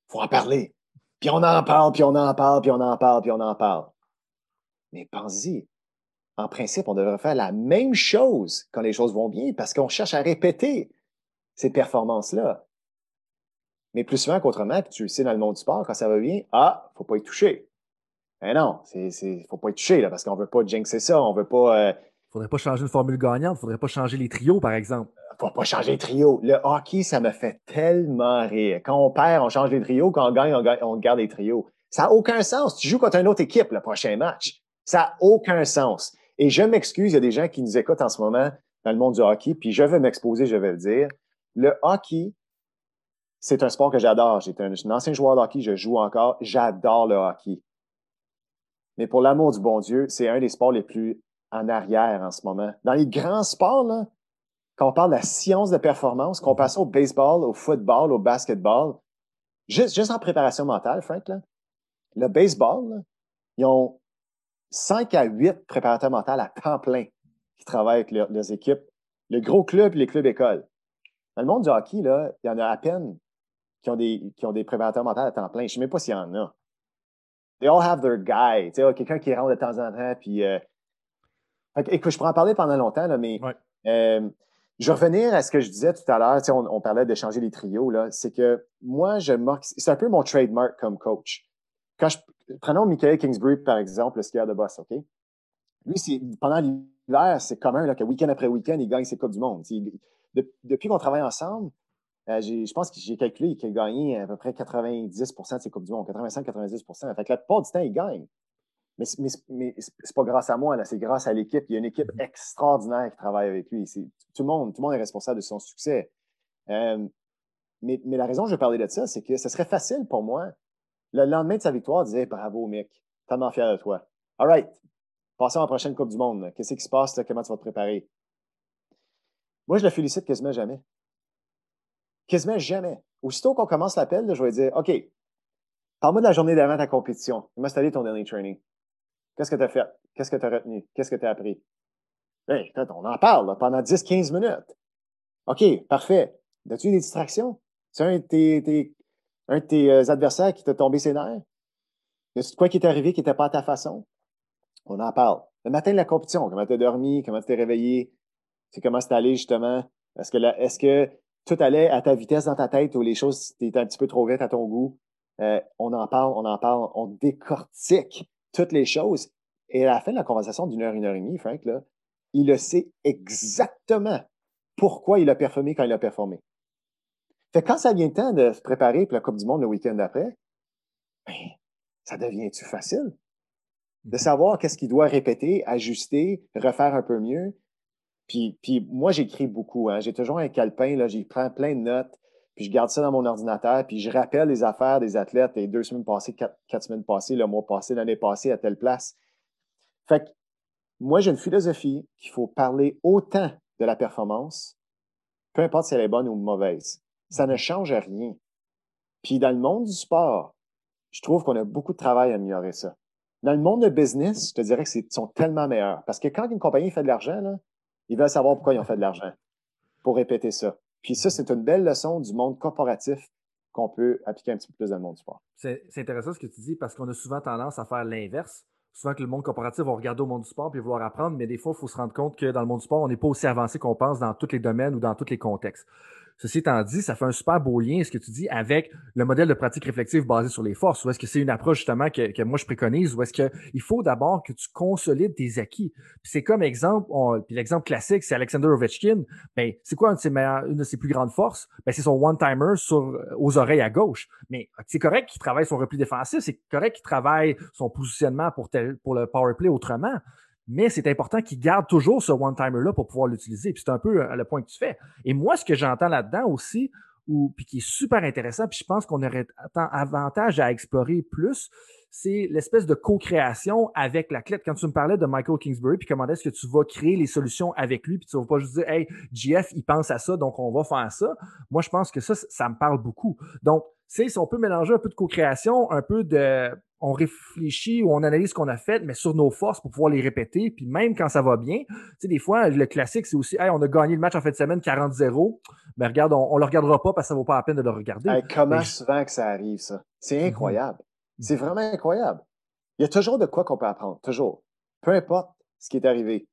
faut en parler. Puis on en parle, puis on en parle, puis on en parle, puis on en parle. Mais pensez-y. En principe, on devrait faire la même chose quand les choses vont bien parce qu'on cherche à répéter ces performances-là. Mais plus souvent qu'autrement, puis tu le sais dans le monde du sport, quand ça va bien, ah, faut pas y toucher. Ben non, c'est, c'est, faut pas y toucher, là, parce qu'on veut pas jinxer ça, on veut pas. Euh, faudrait pas changer une formule gagnante, faudrait pas changer les trios, par exemple. Faut pas changer les trios. Le hockey, ça me fait tellement rire. Quand on perd, on change les trios. Quand on gagne, on, garde les trios. Ça n'a aucun sens. Tu joues contre une autre équipe le prochain match. Ça n'a aucun sens. Et je m'excuse, il y a des gens qui nous écoutent en ce moment dans le monde du hockey, puis je vais m'exposer, je vais le dire. Le hockey, c'est un sport que j'adore. J'étais un, ancien joueur de hockey, je joue encore. J'adore le hockey. Mais pour l'amour du bon Dieu, c'est un des sports les plus en arrière en ce moment. Dans les grands sports, là, quand on parle de la science de performance, qu'on passe au baseball, au football, au basketball, juste, juste en préparation mentale, Frank, là, le baseball, ils ont 5 à 8 préparateurs mentaux à temps plein qui travaillent avec leurs, équipes. Le gros club et les clubs écoles. Dans le monde du hockey, là, il y en a à peine qui ont des, qui ont des préparateurs mentaux à temps plein. Je ne sais même pas s'il y en a. They all have their guy. Tu sais, quelqu'un qui rentre de temps en temps. Puis, euh... écoute, je pourrais en parler pendant longtemps, là, mais euh, je vais revenir à ce que je disais tout à l'heure. Tu sais, on, parlait de changer les trios. C'est que moi, je marque. C'est un peu mon trademark comme coach. Quand je, prenons Michael Kingsbury, par exemple, le skieur de boss, OK? Lui, c'est, pendant l'hiver, c'est commun là, que week-end après week-end, il gagne ses Coupes du Monde. depuis qu'on travaille ensemble, euh, je pense que j'ai calculé qu'il a gagné à peu près 90% de ses Coupes du Monde, 85-90% Fait que la plupart du temps, il gagne. Mais, mais, mais c'est pas grâce à moi, c'est grâce à l'équipe. Il y a une équipe mm-hmm. extraordinaire qui travaille avec lui. tout, le monde, tout le monde est responsable de son succès. Euh, mais, mais, la raison que je parlais de ça, c'est que ce serait facile pour moi. Le lendemain de sa victoire, de dire bravo, mec, tellement fier de toi. All right, passons à la prochaine Coupe du Monde. Qu'est-ce qui se passe? Comment tu vas te préparer? Moi, je le félicite quasiment jamais. Quasiment jamais. Aussitôt qu'on commence l'appel, je vais dire OK, parle-moi de la journée d'avant ta compétition. Comment allé ton dernier training? Qu'est-ce que tu as fait? Qu'est-ce que tu as retenu? Qu'est-ce que tu as appris? Hey, on en parle pendant 10-15 minutes. OK, parfait. As-tu des distractions? C'est un de tes, un de tes euh, adversaires qui t'a tombé ses nerfs? Y a quoi qui est arrivé qui n'était pas à ta façon? On en parle. Le matin de la compétition, comment tu as dormi, comment t'es réveillé, c'est comment c'est allé justement? Est-ce que, est-ce que tout allait à ta vitesse dans ta tête ou les choses étaient un petit peu trop vite à ton goût? Euh, on en parle, on en parle, on décortique toutes les choses. Et à la fin de la conversation d'une heure, une heure et demie, Frank, là, il le sait exactement pourquoi il a performé quand il a performé. Fait quand ça vient le temps de se préparer pour la Coupe du Monde le week-end d'après, ben, ça devient-tu facile? De mm-hmm. savoir qu'est-ce qu'il doit répéter, ajuster, refaire un peu mieux. Puis, puis moi, j'écris beaucoup. Hein. J'ai toujours un calepin, là, j'y prends plein de notes, puis je garde ça dans mon ordinateur, puis je rappelle les affaires des athlètes les deux semaines passées, quatre, semaines passées, le mois passé, l'année passée, à telle place. Fait que moi, j'ai une philosophie qu'il faut parler autant de la performance, peu importe si elle est bonne ou mauvaise. Ça ne change rien. Puis dans le monde du sport, je trouve qu'on a beaucoup de travail à améliorer ça. Dans le monde de business, je te dirais qu'ils sont tellement meilleurs. Parce que quand une compagnie fait de l'argent, là, ils veulent savoir pourquoi ils ont fait de l'argent. Pour répéter ça. Puis ça, c'est une belle leçon du monde corporatif qu'on peut appliquer un petit peu plus dans le monde du sport. C'est intéressant ce que tu dis parce qu'on a souvent tendance à faire l'inverse. Souvent que le monde corporatif va regarder au monde du sport et vouloir apprendre, mais des fois, il faut se rendre compte que dans le monde du sport, on n'est pas aussi avancé qu'on pense dans tous les domaines ou dans tous les contextes. Ceci étant dit, ça fait un super beau lien, ce que tu dis, avec le modèle de pratique réflexive basé sur les forces. Ou est-ce que c'est une approche justement que, moi je préconise, ou est-ce qu'il faut d'abord que tu consolides tes acquis? c'est comme exemple, puis l'exemple classique, c'est Alexander Ovechkin. Ben, c'est quoi une de, ses une de ses plus grandes forces? Ben, c'est son one-timer sur aux oreilles à gauche. Mais c'est correct qu'il travaille son repli défensif, c'est correct qu'il travaille son positionnement pour, pour le power play autrement mais c'est important qu'il garde toujours ce one-timer-là pour pouvoir l'utiliser. Puis c'est un peu euh, le point que tu fais. Et moi, ce que j'entends là-dedans aussi, ou, puis qui est super intéressant, puis je pense qu'on aurait tant avantage à explorer plus, c'est l'espèce de co-création avec l'athlète. Quand tu me parlais de Michael Kingsbury, puis comment est-ce que tu vas créer les solutions avec lui, puis tu vas pas juste dire, hey, GF, il pense à ça, donc on va faire ça. Moi, je pense que ça, ça me parle beaucoup. Donc, c'est si on peut mélanger un peu de co-création, un peu de on réfléchit ou on analyse ce qu'on a fait, mais sur nos forces pour pouvoir les répéter. Puis même quand ça va bien, tu sais, des fois, le classique, c'est aussi, hey, on a gagné le match en fin de semaine 40-0. Mais regarde, on, ne le regardera pas parce que ça vaut pas la peine de le regarder. comment souvent que ça arrive, ça? C'est mhm. incroyable. C'est vraiment incroyable. Il y a toujours de quoi qu'on peut apprendre. Toujours. Peu importe ce qui est arrivé.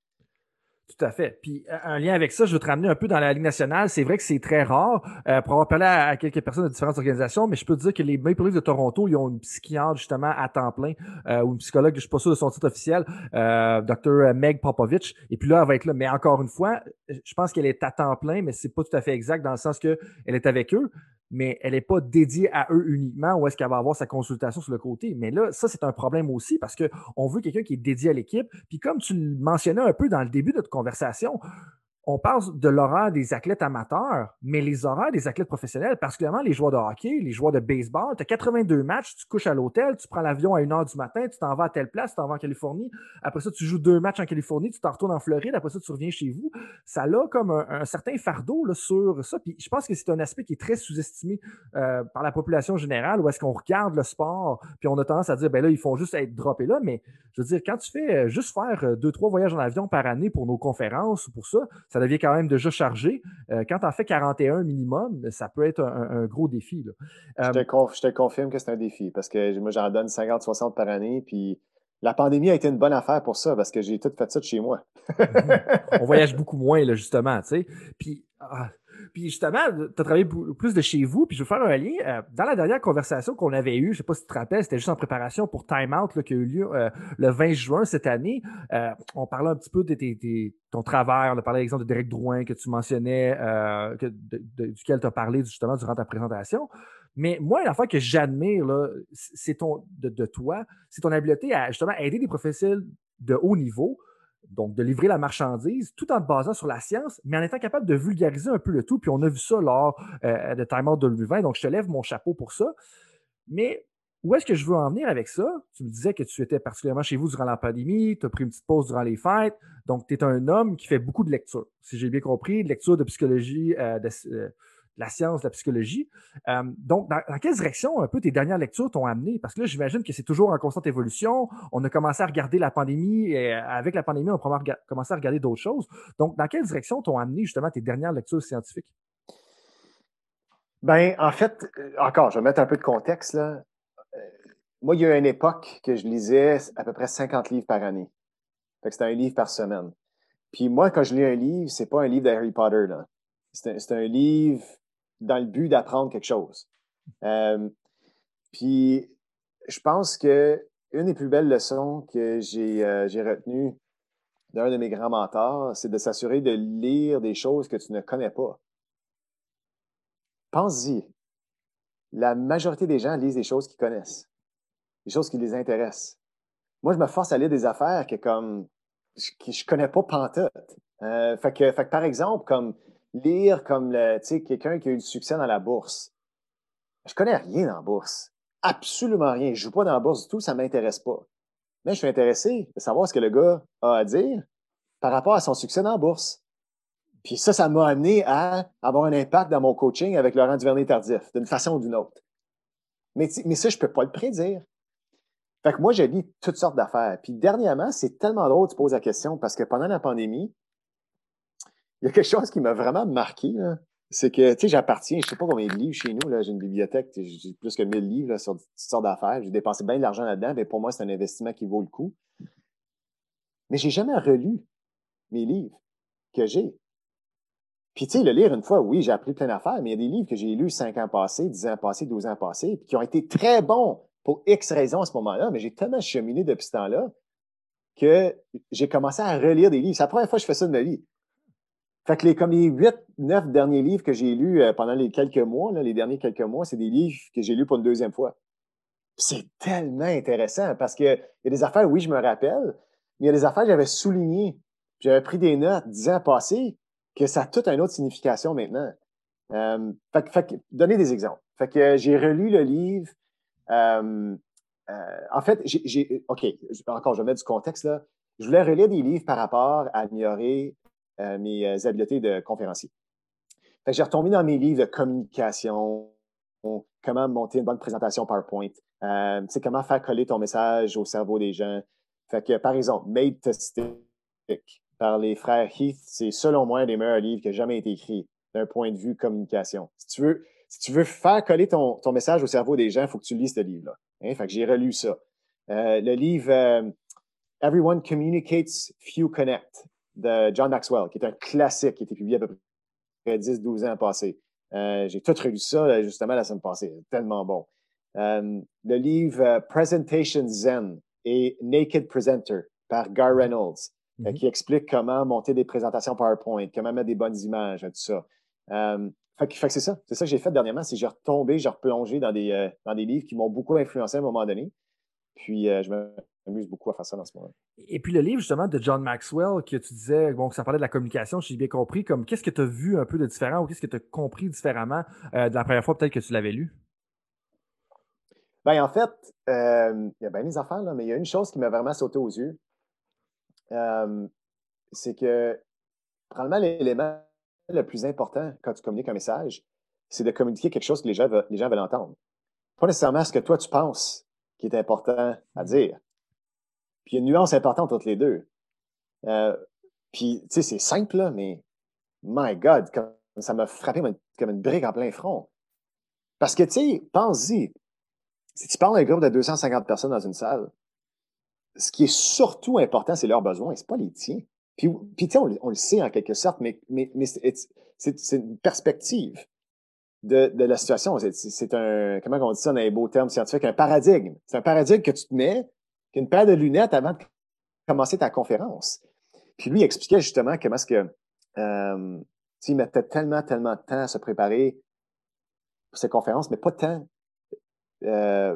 Tout à fait. Puis un lien avec ça, je veux te ramener un peu dans la Ligue nationale. C'est vrai que c'est très rare euh, pour avoir parlé à, quelques personnes de différentes organisations, mais je peux te dire que les Maple Leafs de Toronto, ils ont une psychiatre justement à temps plein euh, ou une psychologue, je suis pas sûr de son titre officiel, euh, Dr Meg Popovich. Et puis là, elle va être là. Mais encore une fois, je pense qu'elle est à temps plein, mais c'est pas tout à fait exact dans le sens que elle est avec eux mais elle n'est pas dédiée à eux uniquement ou est-ce qu'elle va avoir sa consultation sur le côté. Mais là, ça, c'est un problème aussi parce qu'on veut quelqu'un qui est dédié à l'équipe. Puis comme tu le mentionnais un peu dans le début de notre conversation, on parle de l'horaire des athlètes amateurs, mais les horaires des athlètes professionnels, particulièrement les joueurs de hockey, les joueurs de baseball, tu as 82 matchs, tu couches à l'hôtel, tu prends l'avion à 1h du matin, tu t'en vas à telle place, tu t'en vas en Californie. Après ça, tu joues deux matchs en Californie, tu t'en retournes en Floride, après ça, tu reviens chez vous. Ça a comme un, certain fardeau sur ça. Puis je pense que c'est un aspect qui est très sous-estimé euh, par la population générale, où est-ce qu'on regarde le sport, puis on a tendance à dire, ben là, ils font juste être droppés là. Mais je veux dire, quand tu fais euh, juste faire euh, deux, trois voyages en avion par année pour nos conférences ou pour ça, ça devient quand même déjà chargé. Euh, quand tu en fais 41 minimum, ça peut être un, gros défi. je, te je, te confirme que c'est un défi parce que moi, j'en donne 50-60 par année. Puis la pandémie a été une bonne affaire pour ça parce que j'ai tout fait ça de chez moi. [laughs] On voyage beaucoup moins, là, justement. Puis, ah, puis justement, tu as travaillé plus de chez vous, puis je veux faire un lien. Euh, dans la dernière conversation qu'on avait eue, je sais pas si tu te rappelles, c'était juste en préparation pour Time Out qui a eu lieu euh, le 20 juin cette année. Euh, on parlait un petit peu de, ton travail, on a parlé l'exemple de Derek Drouin que tu mentionnais, que, duquel tu as parlé justement durant ta présentation. Mais moi, la fois que j'admire, c'est ton de, de toi, c'est ton habileté à justement aider des professionnels de haut niveau donc de livrer la marchandise tout en te basant sur la science, mais en étant capable de vulgariser un peu le tout. Puis on a vu ça lors euh, de Time Out 2020, donc je te lève mon chapeau pour ça. Mais où est-ce que je veux en venir avec ça? Tu me disais que tu étais particulièrement chez vous durant la pandémie, tu as pris une petite pause durant les fêtes, donc tu es un homme qui fait beaucoup de lectures, si j'ai bien compris, de lecture de psychologie, euh, euh, la science, la psychologie. Euh, donc, dans, quelle direction un peu tes dernières lectures t'ont amené? Parce que là, j'imagine que c'est toujours en constante évolution. On a commencé à regarder la pandémie et euh, avec la pandémie, on a commencé à regarder d'autres choses. Donc, dans quelle direction t'ont amené justement tes dernières lectures scientifiques? Ben, en fait, euh, encore, je vais mettre un peu de contexte là. Moi, il y a une époque que je lisais à peu près 50 livres par année. c'était un livre par semaine. Puis moi, quand je lis un livre, c'est pas un livre de Harry Potter. C'est un, livre dans le but d'apprendre quelque chose. Euh, puis, je pense que une des plus belles leçons que j'ai euh, retenues d'un de mes grands mentors, c'est de s'assurer de lire des choses que tu ne connais pas. Pense-y. La majorité des gens lisent des choses qu'ils connaissent, des choses qui les intéressent. Moi, je me force à lire des affaires que comme je, je connais pas pantoute. Euh, fait, que, fait que, par exemple, comme lire comme quelqu'un qui a eu du succès dans la bourse. Je connais rien dans la bourse. Absolument rien. Je joue pas dans la bourse du tout, ça m'intéresse pas. Mais je suis intéressé de savoir ce que le gars a à dire par rapport à son succès dans la bourse. Puis ça, ça m'a amené à avoir un impact dans mon coaching avec Laurent Duvernay-Tardif, d'une façon ou d'une autre. Mais, mais ça, je peux pas le prédire. Fait que moi, j'ai lu toutes sortes d'affaires. Puis dernièrement, c'est tellement drôle de poser la question parce que pendant la pandémie, il y a quelque chose qui m'a vraiment marqué. c'est que, tu sais, j'appartiens, je sais pas combien de livres chez nous, là, j'ai une bibliothèque, j'ai plus que 1000 livres là, sur toutes sortes d'affaires, j'ai dépensé bien de l'argent là-dedans, mais pour moi, c'est un investissement qui vaut le coup. Mais j'ai jamais relu mes livres que j'ai. Puis, tu sais, le lire une fois, oui, j'ai appris plein d'affaires, mais il y a des livres que j'ai lus 5 ans passés, 10 ans passés, 12 ans passés, puis qui ont été très bons pour X raisons à ce moment-là, mais j'ai tellement cheminé depuis ce temps-là que j'ai commencé à relire des livres. C'est la première fois que je fais ça de ma vie. Fait que les, comme les huit, neuf derniers livres que j'ai lus euh, pendant les quelques mois, les derniers quelques mois, c'est des livres que j'ai lus pour une deuxième fois. C'est tellement intéressant parce qu'il y a des affaires, oui, je me rappelle, mais il y a des affaires que j'avais soulignées. J'avais pris des notes dix ans passés que ça a toute une autre signification maintenant. Euh, fait, donner des exemples. Fait que j'ai relu le livre. Euh, en fait, j'ai, OK, encore, je vais mettre du contexte là. Je voulais relire des livres par rapport à améliorer euh, mes euh, habiletés de conférencier. j'ai retombé dans mes livres de communication, comment monter une bonne présentation PowerPoint, euh, comment faire coller ton message au cerveau des gens. Fait que, par exemple, Made to Stick par les frères Heath, c'est selon moi un des meilleurs livres qui a jamais été écrit d'un point de vue communication. Si tu veux, faire coller ton, message au cerveau des gens, il faut que tu lises ce livre-là. Hein? J'ai relu ça. le livre Everyone Communicates, Few Connect de John Maxwell, qui est un classique qui a été publié à peu près 10-12 ans passés. Euh, j'ai tout relu ça euh, justement la semaine passée. Tellement bon. Euh, le livre Presentation Zen et Naked Presenter par Gar Reynolds, mm-hmm. qui explique comment monter des présentations PowerPoint, comment mettre des bonnes images, tout ça. fait que, c'est ça. C'est ça que j'ai fait dernièrement, c'est que j'ai retombé, j'ai replongé dans des, dans des livres qui m'ont beaucoup influencé à un moment donné. Puis je me m'amuse beaucoup à faire ça dans ce moment. Et puis le livre justement de John Maxwell que tu disais, bon, que ça parlait de la communication, j'ai bien compris, comme qu'est-ce que tu as vu un peu de différent ou qu'est-ce que tu as compris différemment euh, de la première fois peut-être que tu l'avais lu? Ben en fait, euh, il y a bien des affaires, là, mais il y a une chose qui m'a vraiment sauté aux yeux. Euh, c'est que probablement l'élément le plus important quand tu communiques un message, c'est de communiquer quelque chose que les gens, les gens veulent entendre. Pas nécessairement ce que toi tu penses qui est important à dire. Puis il y a une nuance importante entre les deux. Euh, puis, tu sais, c'est simple, là, mais my God, ça m'a frappé comme une brique en plein front. Parce que, tu sais, pense-y, si tu parles d'un groupe de 250 personnes dans une salle, ce qui est surtout important, c'est leurs besoins, c'est pas les tiens. Puis, puis tu sais, on, le sait en quelque sorte, mais, c'est une perspective de, de la situation. C'est un, comment on dit ça dans les beaux termes scientifiques, un paradigme. C'est un paradigme que tu te mets, une paire de lunettes avant de commencer ta conférence. Puis lui, il expliquait justement comment est-ce que euh, il mettait tellement, tellement de temps à se préparer pour ses conférences, mais pas temps. Euh,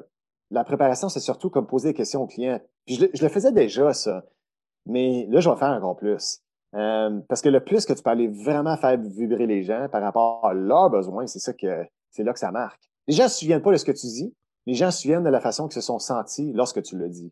la préparation, c'est surtout comme poser des questions aux clients. Puis je, le faisais déjà, ça. Mais là, je vais faire encore plus. Euh, parce que le plus que tu peux aller vraiment faire vibrer les gens par rapport à leurs besoins, c'est ça que c'est là que ça marque. Les gens ne se souviennent pas de ce que tu dis, les gens se souviennent de la façon qu'ils se sont sentis lorsque tu le dis.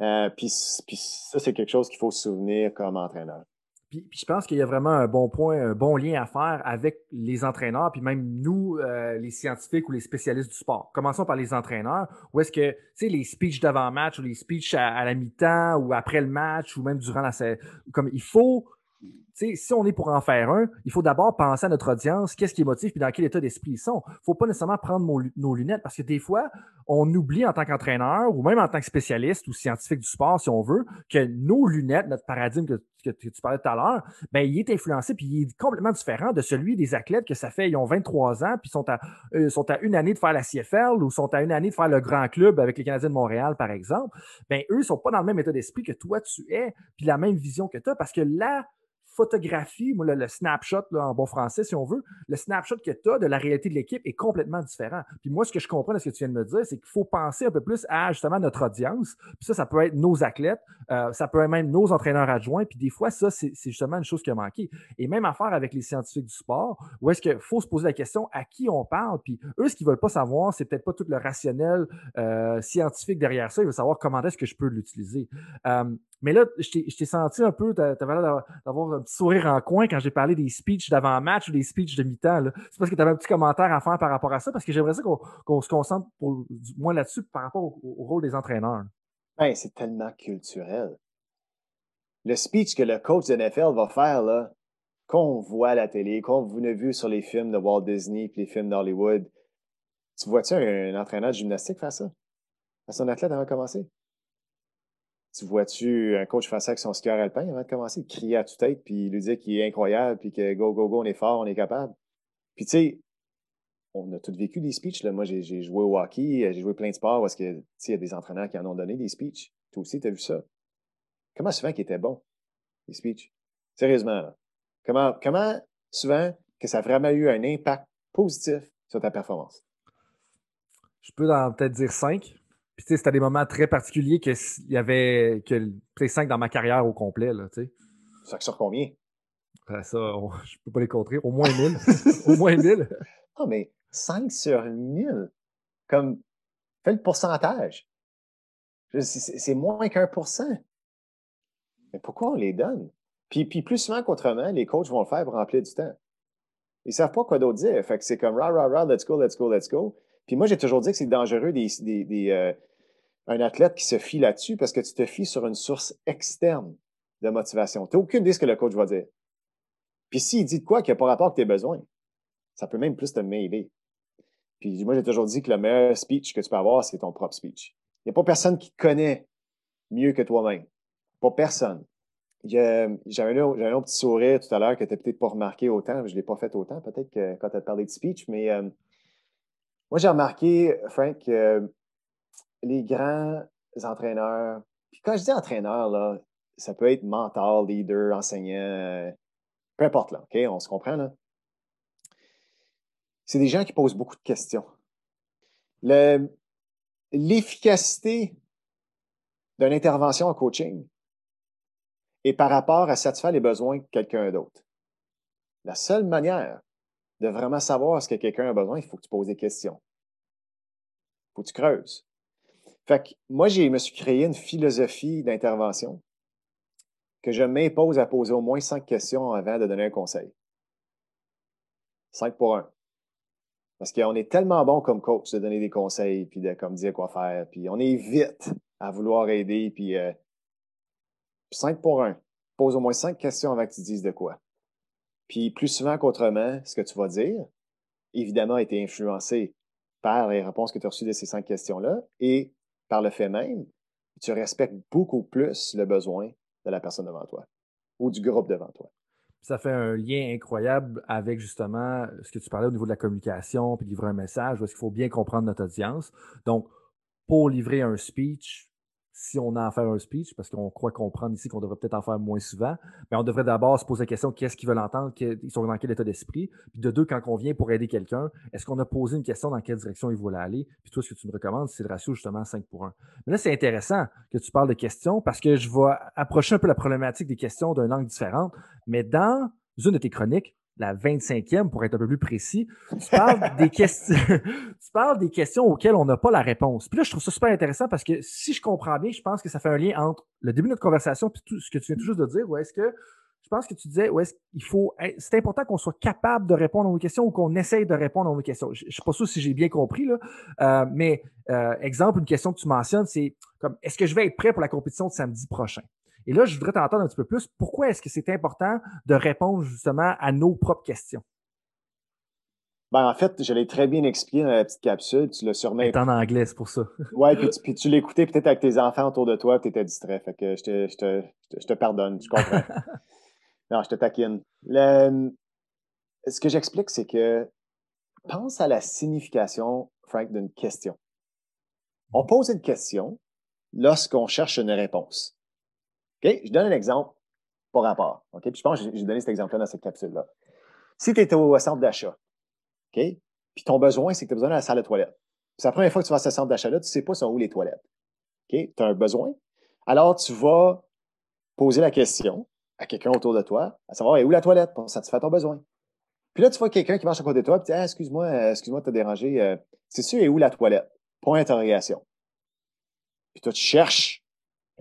Euh, puis, ça, c'est quelque chose qu'il faut se souvenir comme entraîneur. Puis, je pense qu'il y a vraiment un bon point, un bon lien à faire avec les entraîneurs, puis même nous, euh, les scientifiques ou les spécialistes du sport. Commençons par les entraîneurs. Où est-ce que, tu sais, les speeches d'avant-match ou les speeches à, la mi-temps ou après le match ou même durant la comme il faut si on est pour en faire un, il faut d'abord penser à notre audience, qu'est-ce qui est motive, puis dans quel état d'esprit ils sont. Il ne faut pas nécessairement prendre nos lunettes parce que des fois, on oublie en tant qu'entraîneur ou même en tant que spécialiste ou scientifique du sport, si on veut, que nos lunettes, notre paradigme que, tu parlais tout à l'heure, ben, il est influencé puis il est complètement différent de celui des athlètes que ça fait, ils ont 23 ans puis sont à, euh, sont à une année de faire la CFL ou sont à une année de faire le grand club avec les Canadiens de Montréal, par exemple. Ben, eux, ne sont pas dans le même état d'esprit que toi, tu es, puis la même vision que as parce que là, photographie, moi, le, snapshot en bon français, si on veut, le snapshot que tu as de la réalité de l'équipe est complètement différent. Puis moi, ce que je comprends de ce que tu viens de me dire, c'est qu'il faut penser un peu plus à justement notre audience. Puis ça, ça peut être nos athlètes, euh, ça peut être même nos entraîneurs adjoints. Puis des fois, ça, c'est justement une chose qui a manqué. Et même à faire avec les scientifiques du sport, où est-ce qu'il faut se poser la question à qui on parle? Puis eux, ce qu'ils veulent pas savoir, c'est peut-être pas tout le rationnel euh, scientifique derrière ça. Ils veulent savoir comment est-ce que je peux l'utiliser. Euh, mais là, je t'ai senti un peu, tu avais l'air d'avoir petit sourire en coin quand j'ai parlé des speeches d'avant-match ou des speeches de mi-temps. C'est parce que tu avais un petit commentaire à faire par rapport à ça, parce que j'aimerais ça qu'on se concentre pour, moins là-dessus par rapport au, rôle des entraîneurs. Ben, c'est tellement culturel. Le speech que le coach de NFL va faire, là, qu'on voit à la télé, qu'on a vu sur les films de Walt Disney et les films d'Hollywood. Tu vois-tu un, entraîneur de gymnastique faire ça? À son athlète avant de commencer? Tu vois-tu un coach ça avec son skieur alpin avant de commencer, crier à toute tête, puis lui dire qu'il est incroyable, puis que go, go, go, on est fort, on est capable? Puis tu sais, on a tous vécu des speeches. Là. Moi, j'ai joué au hockey, j'ai joué plein de sports parce que il y a des entraîneurs qui en ont donné des speeches. Toi aussi, tu as vu ça? Comment souvent qu'ils étaient bons, les speeches? Sérieusement, là. Comment, comment souvent que ça a vraiment eu un impact positif sur ta performance? Je peux peut-être dire cinq. Puis, tu sais, c'était des moments très particuliers qu'il y avait que cinq dans ma carrière au complet, là, tu sais. Ça sur combien? Ben, ça, je peux pas les compter. Au moins 1000. [laughs] au moins 1000. Ah, mais 5 sur 1000. Comme, fais le pourcentage. C'est moins qu'un pour cent. Mais pourquoi on les donne? Puis, puis plus souvent qu'autrement, les coachs vont le faire pour remplir du temps. Ils savent pas quoi d'autre dire. Fait que c'est comme, rah, rah, rah, let's go, let's go, let's go. Puis moi, j'ai toujours dit que c'est dangereux des, des, des euh, un athlète qui se fie là-dessus parce que tu te fies sur une source externe de motivation. Tu n'as aucune idée ce que le coach va dire. Puis s'il dit de quoi qui n'a pas rapport avec tes besoins, ça peut même plus te mêler. Puis moi, j'ai toujours dit que le meilleur speech que tu peux avoir, c'est ton propre speech. Il n'y a pas personne qui connaît mieux que toi-même. Pas personne. J'avais un, un, petit sourire tout à l'heure que tu n'as peut-être pas remarqué autant. Je ne l'ai pas fait autant, peut-être que quand tu as parlé de speech, mais euh, moi, j'ai remarqué, Frank, que les grands entraîneurs, puis quand je dis entraîneur, là, ça peut être mentor, leader, enseignant, peu importe, là? On se comprend? C'est des gens qui posent beaucoup de questions. L'efficacité d'une intervention en coaching est par rapport à satisfaire les besoins de quelqu'un d'autre. La seule manière de vraiment savoir ce que quelqu'un a besoin, il faut que tu poses des questions. Il faut que tu creuses. Fait que moi, je me suis créé une philosophie d'intervention que je m'impose à poser au moins cinq questions avant de donner un conseil. Cinq pour un. Parce qu'on est tellement bon comme coach de donner des conseils, puis de comme dire quoi faire, puis on est vite à vouloir aider, puis euh, cinq pour un. Pose au moins cinq questions avant que tu dises de quoi. Puis plus souvent qu'autrement, ce que tu vas dire, évidemment, a été influencé par les réponses que tu as reçues de ces cinq questions-là et par le fait même, tu respectes beaucoup plus le besoin de la personne devant toi ou du groupe devant toi. Ça fait un lien incroyable avec justement ce que tu parlais au niveau de la communication, puis livrer un message, parce qu'il faut bien comprendre notre audience. Donc, pour livrer un speech, si on a à faire un speech, parce qu'on croit comprendre ici qu'on devrait peut-être en faire moins souvent, mais on devrait d'abord se poser la question qu'est-ce qu'ils veulent entendre, ils sont dans quel état d'esprit? Puis de deux, quand on vient pour aider quelqu'un, est-ce qu'on a posé une question dans quelle direction ils veulent aller? Puis toi, ce que tu me recommandes, c'est le ratio justement 5 pour 1. Mais là, c'est intéressant que tu parles de questions parce que je vais approcher un peu la problématique des questions d'un angle différent. Mais dans une de tes chroniques, la 25e pour être un peu plus précis, tu parles des questions, [laughs] tu parles des questions auxquelles on n'a pas la réponse. Puis là, je trouve ça super intéressant parce que si je comprends bien, je pense que ça fait un lien entre le début de notre conversation et tout ce que tu viens tout juste de dire, ou est-ce que je pense que tu disais, ou est-ce qu'il faut, c'est important qu'on soit capable de répondre à nos questions ou qu'on essaye de répondre à nos questions. Je, ne suis pas sûr si j'ai bien compris, là, euh, mais euh, exemple, une question que tu mentionnes, c'est comme, est-ce que je vais être prêt pour la compétition de samedi prochain? Et là, je voudrais t'entendre un petit peu plus. Pourquoi est-ce que c'est important de répondre justement à nos propres questions? Ben, en fait, je l'ai très bien expliqué dans la petite capsule. Tu l'as sûrement. C'est en anglais, c'est pour ça. [laughs] ouais, puis tu, tu l'écoutais peut-être avec tes enfants autour de toi, tu étais distrait. Fait que je te, je te, je te pardonne, tu comprends. [laughs] non, je te taquine. ce que j'explique, c'est que pense à la signification, Frank, d'une question. On pose une question lorsqu'on cherche une réponse. Je donne un exemple par rapport. Puis je pense que j'ai donné cet exemple-là dans cette capsule-là. Si tu es au centre d'achat, OK? Puis ton besoin, c'est que tu as besoin de la salle de toilette. C'est la première fois que tu vas à ce centre d'achat-là, tu ne sais pas sont où les toilettes. Tu as un besoin. Alors, tu vas poser la question à quelqu'un autour de toi, à savoir, est où la toilette pour satisfaire ton besoin? Puis là, tu vois quelqu'un qui marche à côté de toi, et tu dis, ah, excuse-moi, euh, excuse-moi de te déranger. Euh, c'est sûr, est où la toilette? Point d'interrogation. Puis toi, tu cherches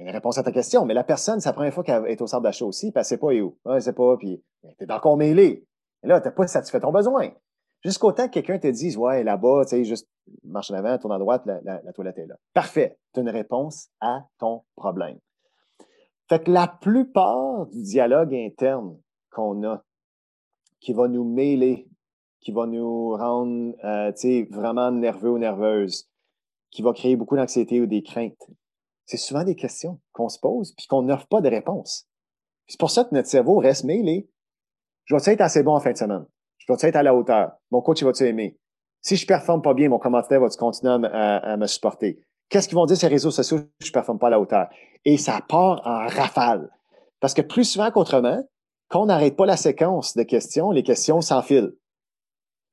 réponse à ta question. Mais la personne, c'est la première fois qu'elle est au centre d'achat aussi, puis elle sait pas où. Elle sait pas, puis tu es encore mêlé. Et là, tu n'as pas satisfait ton besoin. Jusqu'au temps que quelqu'un te dise, ouais, là-bas, tu sais, juste marche en avant, tourne à droite, la, toilette est là. Parfait. Tu as une réponse à ton problème. Fait que la plupart du dialogue interne qu'on a qui va nous mêler, qui va nous rendre euh, vraiment nerveux ou nerveuses, qui va créer beaucoup d'anxiété ou des craintes? C'est souvent des questions qu'on se pose puis qu'on n'offre pas de réponse. C'est pour ça que notre cerveau reste mêlé. Je vais être assez bon en fin de semaine? Je dois être à la hauteur? Mon coach, va-tu aimer? Si je performe pas bien, mon commentaire va-tu continuer à, me supporter? Qu'est-ce qu'ils vont dire ces réseaux sociaux si je performe pas à la hauteur? Et ça part en rafale. Parce que plus souvent qu'autrement, quand on n'arrête pas la séquence de questions, les questions s'enfilent.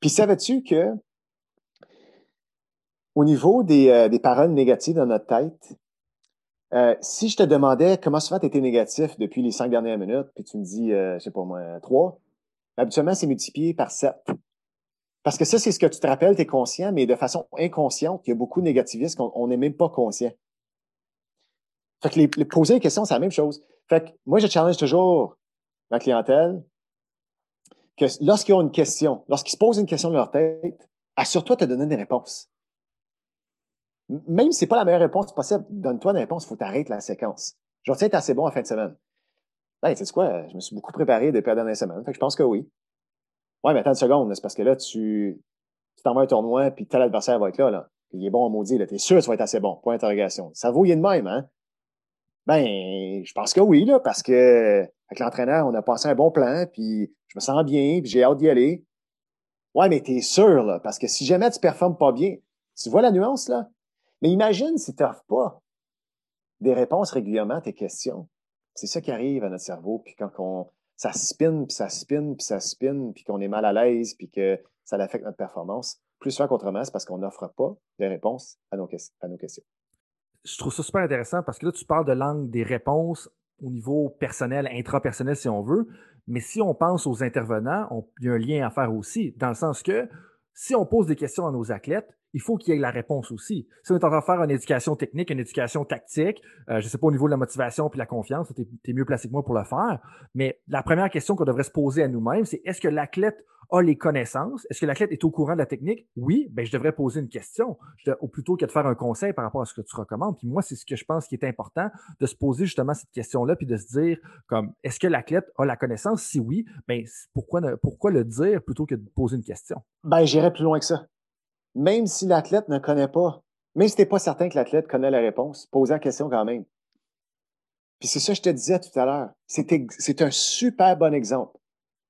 Puis savais-tu que au niveau des, euh, des, paroles négatives dans notre tête, euh, si je te demandais comment souvent tu étais négatif depuis les cinq dernières minutes, puis tu me dis, euh, je sais pas moi, trois, habituellement, c'est multiplié par sept. Parce que ça, c'est ce que tu te rappelles, tu es conscient, mais de façon inconsciente, il y a beaucoup de négativistes qu'on n'est même pas conscient. Fait que les, poser des questions, c'est la même chose. Fait que moi, je challenge toujours ma clientèle que lorsqu'ils ont une question, lorsqu'ils se posent une question dans leur tête, assure-toi de te donner des réponses. Même si c'est pas la meilleure réponse possible, donne-toi des réponses, il faut t'arrêter la séquence. Je vais être assez bon en fin de semaine. Ben, tu sais quoi, je me suis beaucoup préparé depuis la dernière semaine. Fait que je pense que oui. Ouais, mais attends une seconde, c'est parce que là, tu t'envoies un tournoi, puis tel adversaire va être là, là. Il est bon en maudit, là. T'es sûr que tu vas être assez bon. Point d'interrogation. Ça vaut, est de même, hein? Ben, je pense que oui, là, parce que avec l'entraîneur, on a passé un bon plan, puis je me sens bien, puis j'ai hâte d'y aller. Ouais, mais t'es sûr, là, parce que si jamais tu performes pas bien, tu vois la nuance, là? Mais imagine si tu n'offres pas des réponses régulièrement à tes questions. C'est ça qui arrive à notre cerveau, puis quand on, ça spinne, puis ça spinne, puis ça spinne, puis qu'on est mal à l'aise, puis que ça affecte notre performance, plus souvent qu'autrement, c'est parce qu'on n'offre pas de réponses à nos, questions je trouve ça super intéressant parce que là, tu parles de l'angle des réponses au niveau personnel, intrapersonnel, si on veut. Mais si on pense aux intervenants, il y a un lien à faire aussi, dans le sens que si on pose des questions à nos athlètes, il faut qu'il y ait la réponse aussi. Si on est en train de faire une éducation technique, une éducation tactique, euh, je ne sais pas au niveau de la motivation puis la confiance, tu es, mieux placé que moi pour le faire, mais la première question qu'on devrait se poser à nous-mêmes, c'est est-ce que l'athlète a les connaissances? Est-ce que l'athlète est au courant de la technique? Oui, ben je devrais poser une question, ou plutôt que de faire un conseil par rapport à ce que tu recommandes. Puis moi, c'est ce que je pense qui est important, de se poser justement cette question-là, puis de se dire comme est-ce que l'athlète a la connaissance? Si oui, ben pourquoi, pourquoi le dire plutôt que de poser une question? Ben, j'irais plus loin que ça. Même si l'athlète ne connaît pas, même si tu n'es pas certain que l'athlète connaît la réponse, pose la question quand même. Puis c'est ça que je te disais tout à l'heure. C'est un super bon exemple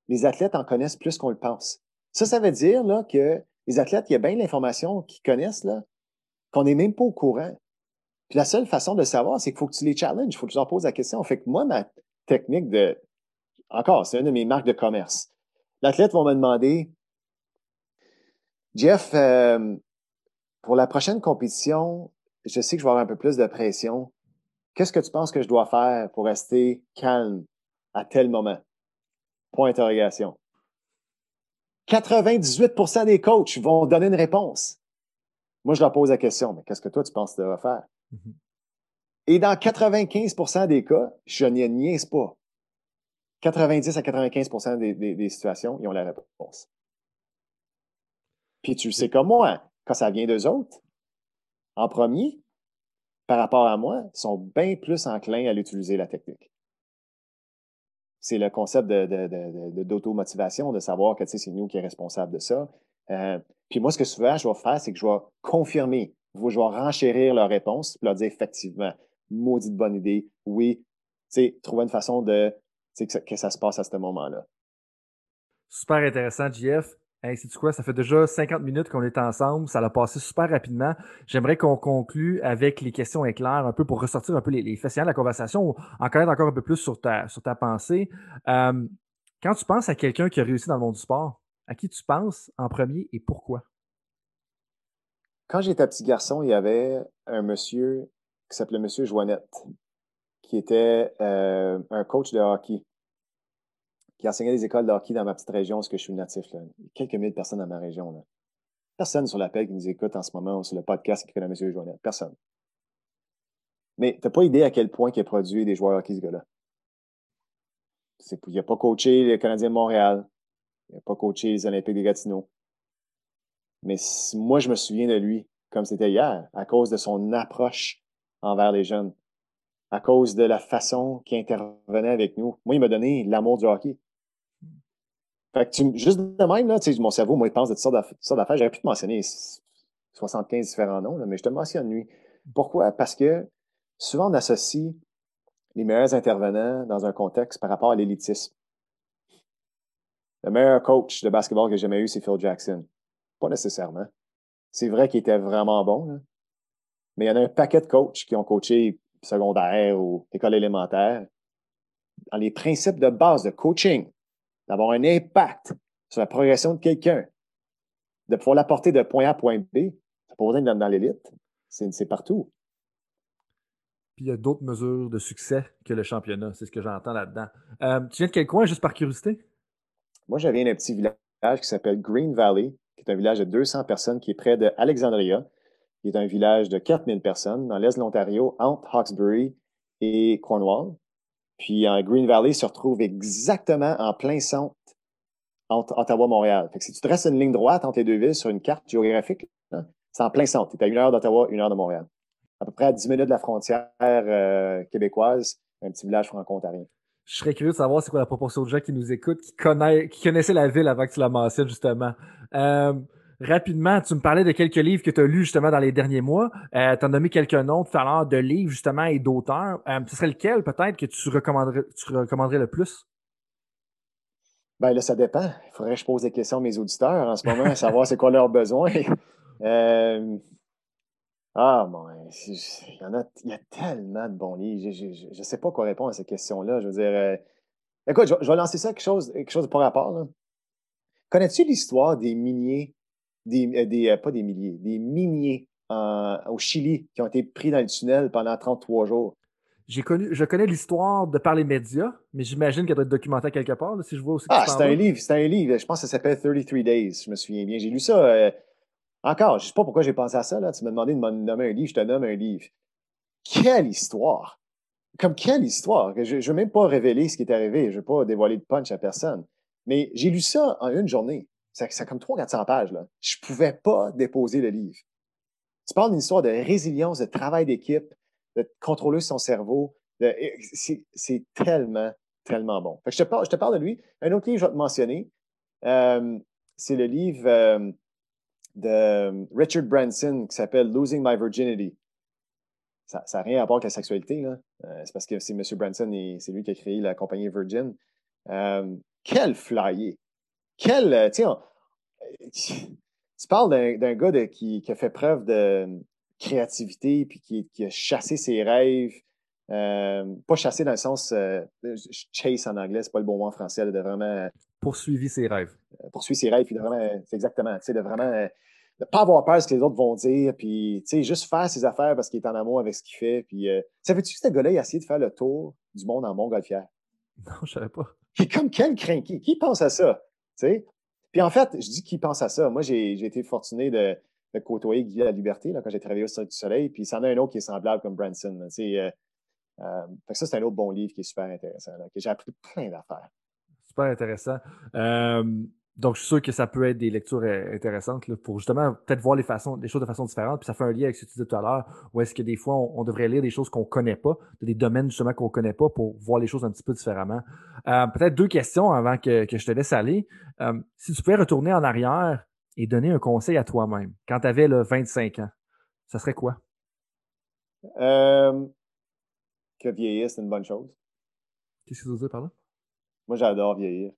les athlètes en connaissent plus qu'on le pense. Ça, ça veut dire là, que les athlètes, il y a bien l'information qu'ils connaissent, là, qu'on n'est même pas au courant. Puis la seule façon de savoir, c'est qu'il faut que tu les challenges, il faut que tu leur poses la question. Fait que moi, ma technique de. Encore, c'est une de mes marques de commerce. L'athlète va me demander Jeff, euh, pour la prochaine compétition, je sais que je vais avoir un peu plus de pression. Qu'est-ce que tu penses que je dois faire pour rester calme à tel moment? Point d'interrogation. 98% des coachs vont donner une réponse. Moi, je leur pose la question, mais qu'est-ce que toi, tu penses que tu devrais faire? Mm-hmm. Et dans 95% des cas, je n'y niaise pas. 90 à 95 des, des, situations, ils ont la réponse. Puis tu sais comme moi, quand ça vient d'eux autres, en premier, par rapport à moi, sont bien plus enclins à l'utiliser, la technique c'est le concept de, d'automotivation, de, savoir que c'est nous qui est responsable de ça. Euh, puis moi, ce que souvent je vais faire, c'est que je vais confirmer, je vais renchérir leur réponse, puis leur dire effectivement, maudite bonne idée, oui, trouver une façon de que que ça se passe à ce moment-là. Super intéressant, JF. Hey, c'est quoi? Ça fait déjà 50 minutes qu'on est ensemble. Ça l'a passé super rapidement. J'aimerais qu'on conclue avec les questions éclairs, un peu pour ressortir un peu les, les de la conversation, en connaître encore un peu plus sur ta, pensée. Euh, quand tu penses à quelqu'un qui a réussi dans le monde du sport, à qui tu penses en premier et pourquoi? Quand j'étais petit garçon, il y avait un monsieur qui s'appelait Monsieur Joannette, qui était euh, un coach de hockey qui enseignait des écoles de hockey dans ma petite région, ce que je suis natif. Là. Quelques milliers de personnes dans ma région. Là. Personne sur l'appel qui nous écoute en ce moment sur le podcast qui connaît M. Joannette. Personne. Mais t'as pas idée à quel point il a produit des joueurs hockey, ce gars-là. Il n'a pas coaché les Canadiens de Montréal. Il n'a pas coaché les Olympiques de Gatineau. Mais moi, je me souviens de lui comme c'était hier, à cause de son approche envers les jeunes, à cause de la façon qu'il intervenait avec nous. Moi, il m'a donné l'amour du hockey. Fait que tu, juste de même, là, mon cerveau, moi, il pense de toutes sortes d'affaires. J'aurais pu te mentionner 75 différents noms, mais je te mentionne lui. Pourquoi? Parce que souvent, on associe les meilleurs intervenants dans un contexte par rapport à l'élitisme. Le meilleur coach de basketball que j'ai jamais eu, c'est Phil Jackson. Pas nécessairement. C'est vrai qu'il était vraiment bon, mais il y en a un paquet de coachs qui ont coaché secondaire ou école élémentaire. Dans les principes de base de coaching, d'avoir un impact sur la progression de quelqu'un, de pouvoir l'apporter de point A à point B, ça pas besoin d'être dans l'élite. C'est partout. Puis il y a d'autres mesures de succès que le championnat. C'est ce que j'entends là-dedans. Euh, tu viens de quel coin, juste par curiosité? Moi, je viens d'un petit village qui s'appelle Green Valley, qui est un village de 200 personnes qui est près de Alexandria, qui est un village de 4000 personnes dans l'est de l'Ontario, entre Hawkesbury et Cornwall. Puis en Green Valley se retrouve exactement en plein centre entre Ottawa-Montréal. Fait que si tu traces une ligne droite entre les deux villes sur une carte géographique, c'est en plein centre. Tu es à une heure d'Ottawa, une heure de Montréal. À peu près à 10 minutes de la frontière euh, québécoise, un petit village franco-ontarien. Je serais curieux de savoir c'est quoi la proportion de gens qui nous écoutent, qui, connaissent, qui connaissaient la ville avant que tu la mentionnes, justement. Euh, rapidement, tu me parlais de quelques livres que tu as lus justement dans les derniers mois. Euh, tu as nommé quelques noms tout à l'heure de livres justement et d'auteurs. Euh, ce serait lequel peut-être que tu recommanderais, tu recommanderais le plus? Ben là, ça dépend. Il faudrait que je pose des questions à mes auditeurs en ce moment, savoir c'est quoi leurs besoins. [laughs] Euh, ah, bon, il y en a, il y a tellement de bons livres. Je ne sais pas quoi répondre à cette question-là. Je veux dire, euh, écoute, je, vais lancer ça quelque chose, quelque chose de par rapport. Connais-tu l'histoire des milliers des, euh, des, euh, pas des milliers, des miniers au Chili qui ont été pris dans le tunnel pendant 33 jours. J'ai connu, je connais l'histoire de par les médias, mais j'imagine qu'elle doit être documentée quelque part, si je vois aussi. Ah, c'est un livre, c'est un livre. Je pense que ça s'appelle 33 Days, je me souviens bien. J'ai lu ça. Euh, encore, je sais pas pourquoi j'ai pensé à ça, là. Tu m'as demandé de me nommer un livre, je te nomme un livre. Quelle histoire! Comme quelle histoire! Je ne veux même pas révéler ce qui est arrivé. Je ne veux pas dévoiler de punch à personne. Mais j'ai lu ça en une journée. C'est comme 300-400 pages. Là. Je ne pouvais pas déposer le livre. Tu parles d'une histoire de résilience, de travail d'équipe, de contrôler son cerveau. C'est tellement, tellement bon. je, te parle, je te parle de lui. Un autre livre, je vais te mentionner. Euh, c'est le livre euh, de Richard Branson qui s'appelle Losing My Virginity. Ça n'a rien à voir avec la sexualité. Euh, c'est parce que c'est M. Branson et c'est lui qui a créé la compagnie Virgin. quel flyer! Quel, euh, tu parles d'un gars qui, a fait preuve de créativité puis qui, a chassé ses rêves. Euh, pas chassé dans le sens euh, chase en anglais, c'est pas le bon mot en français, de vraiment. Poursuivi ses rêves. poursuivi ses rêves, puis de vraiment, c'est exactement, tu sais, de vraiment ne pas avoir peur de ce que les autres vont dire, puis tu sais, juste faire ses affaires parce qu'il est en amour avec ce qu'il fait. Puis, ça fait-tu que ce gars-là, il a essayé de faire le tour du monde en montgolfière? Non, je savais pas. Qui comme quel crinqué? Qui pense à ça? Puis en fait, je dis qu'il pense à ça. Moi, j'ai été fortuné de, côtoyer Guy la Liberté là, quand j'ai travaillé au Cirque du Soleil. Puis il y en a un autre qui est semblable comme Branson. Euh, euh, ça, c'est un autre bon livre qui est super intéressant, j'ai appris plein d'affaires. Super intéressant. Euh, donc, je suis sûr que ça peut être des lectures euh, intéressantes pour justement peut-être voir les, façons, les choses de façon différente. Puis ça fait un lien avec ce que tu disais tout à l'heure, où est-ce que des fois, on, devrait lire des choses qu'on ne connaît pas, des domaines justement qu'on ne connaît pas pour voir les choses un petit peu différemment. Euh, peut-être deux questions avant que, je te laisse aller. Euh, si tu pouvais retourner en arrière et donner un conseil à toi-même quand tu avais 25 ans, ça serait quoi? que vieillir, c'est une bonne chose. Qu'est-ce que tu veux dire par là? Moi, j'adore vieillir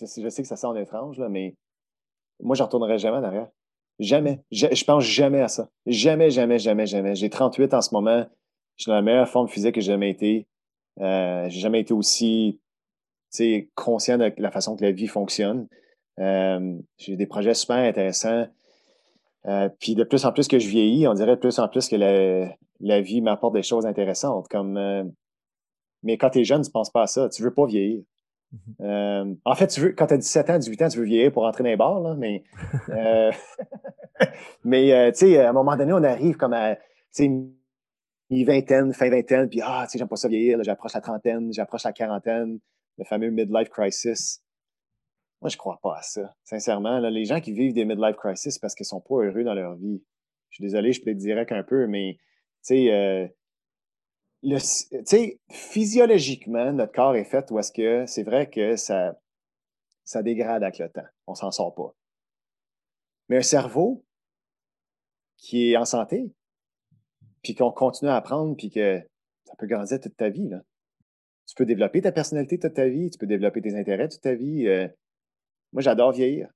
je sais que ça sent étrange, là, mais moi, je ne retournerai jamais en arrière. Jamais. Je, je, pense jamais à ça. Jamais, jamais, jamais, jamais. J'ai 38 en ce moment. Je suis dans la meilleure forme physique que j'ai jamais été. Euh, j'ai jamais été aussi conscient de la façon que la vie fonctionne. Euh, j'ai des projets super intéressants. Euh, puis de plus en plus que je vieillis, on dirait de plus en plus que la, vie m'apporte des choses intéressantes. Comme, euh, mais quand tu es jeune, tu ne penses pas à ça. Tu veux pas vieillir. Mhm. Euh, en fait, tu veux, quand tu as 17 ans, 18 ans, tu veux vieillir pour rentrer dans les bars, là, mais, [laughs] euh, [laughs] mais euh, tu sais, à un moment donné, on arrive comme à mi-vingtaine, fin vingtaine, puis ah, tu sais, j'aime pas ça vieillir, j'approche la trentaine, j'approche la quarantaine, le fameux midlife crisis. Moi, je crois pas à ça. Sincèrement, là, les gens qui vivent des midlife crisis parce qu'ils sont pas heureux dans leur vie. Je suis désolé, je peux être direct un peu, mais tu sais, tu sais, physiologiquement, notre corps est fait où est-ce que c'est vrai que ça, dégrade avec le temps. On s'en sort pas. Mais un cerveau qui est en santé, puis qu'on continue à apprendre, puis que ça peut grandir toute ta vie. Tu peux développer ta personnalité toute ta vie, tu peux développer tes intérêts toute ta vie. Euh. moi, j'adore vieillir.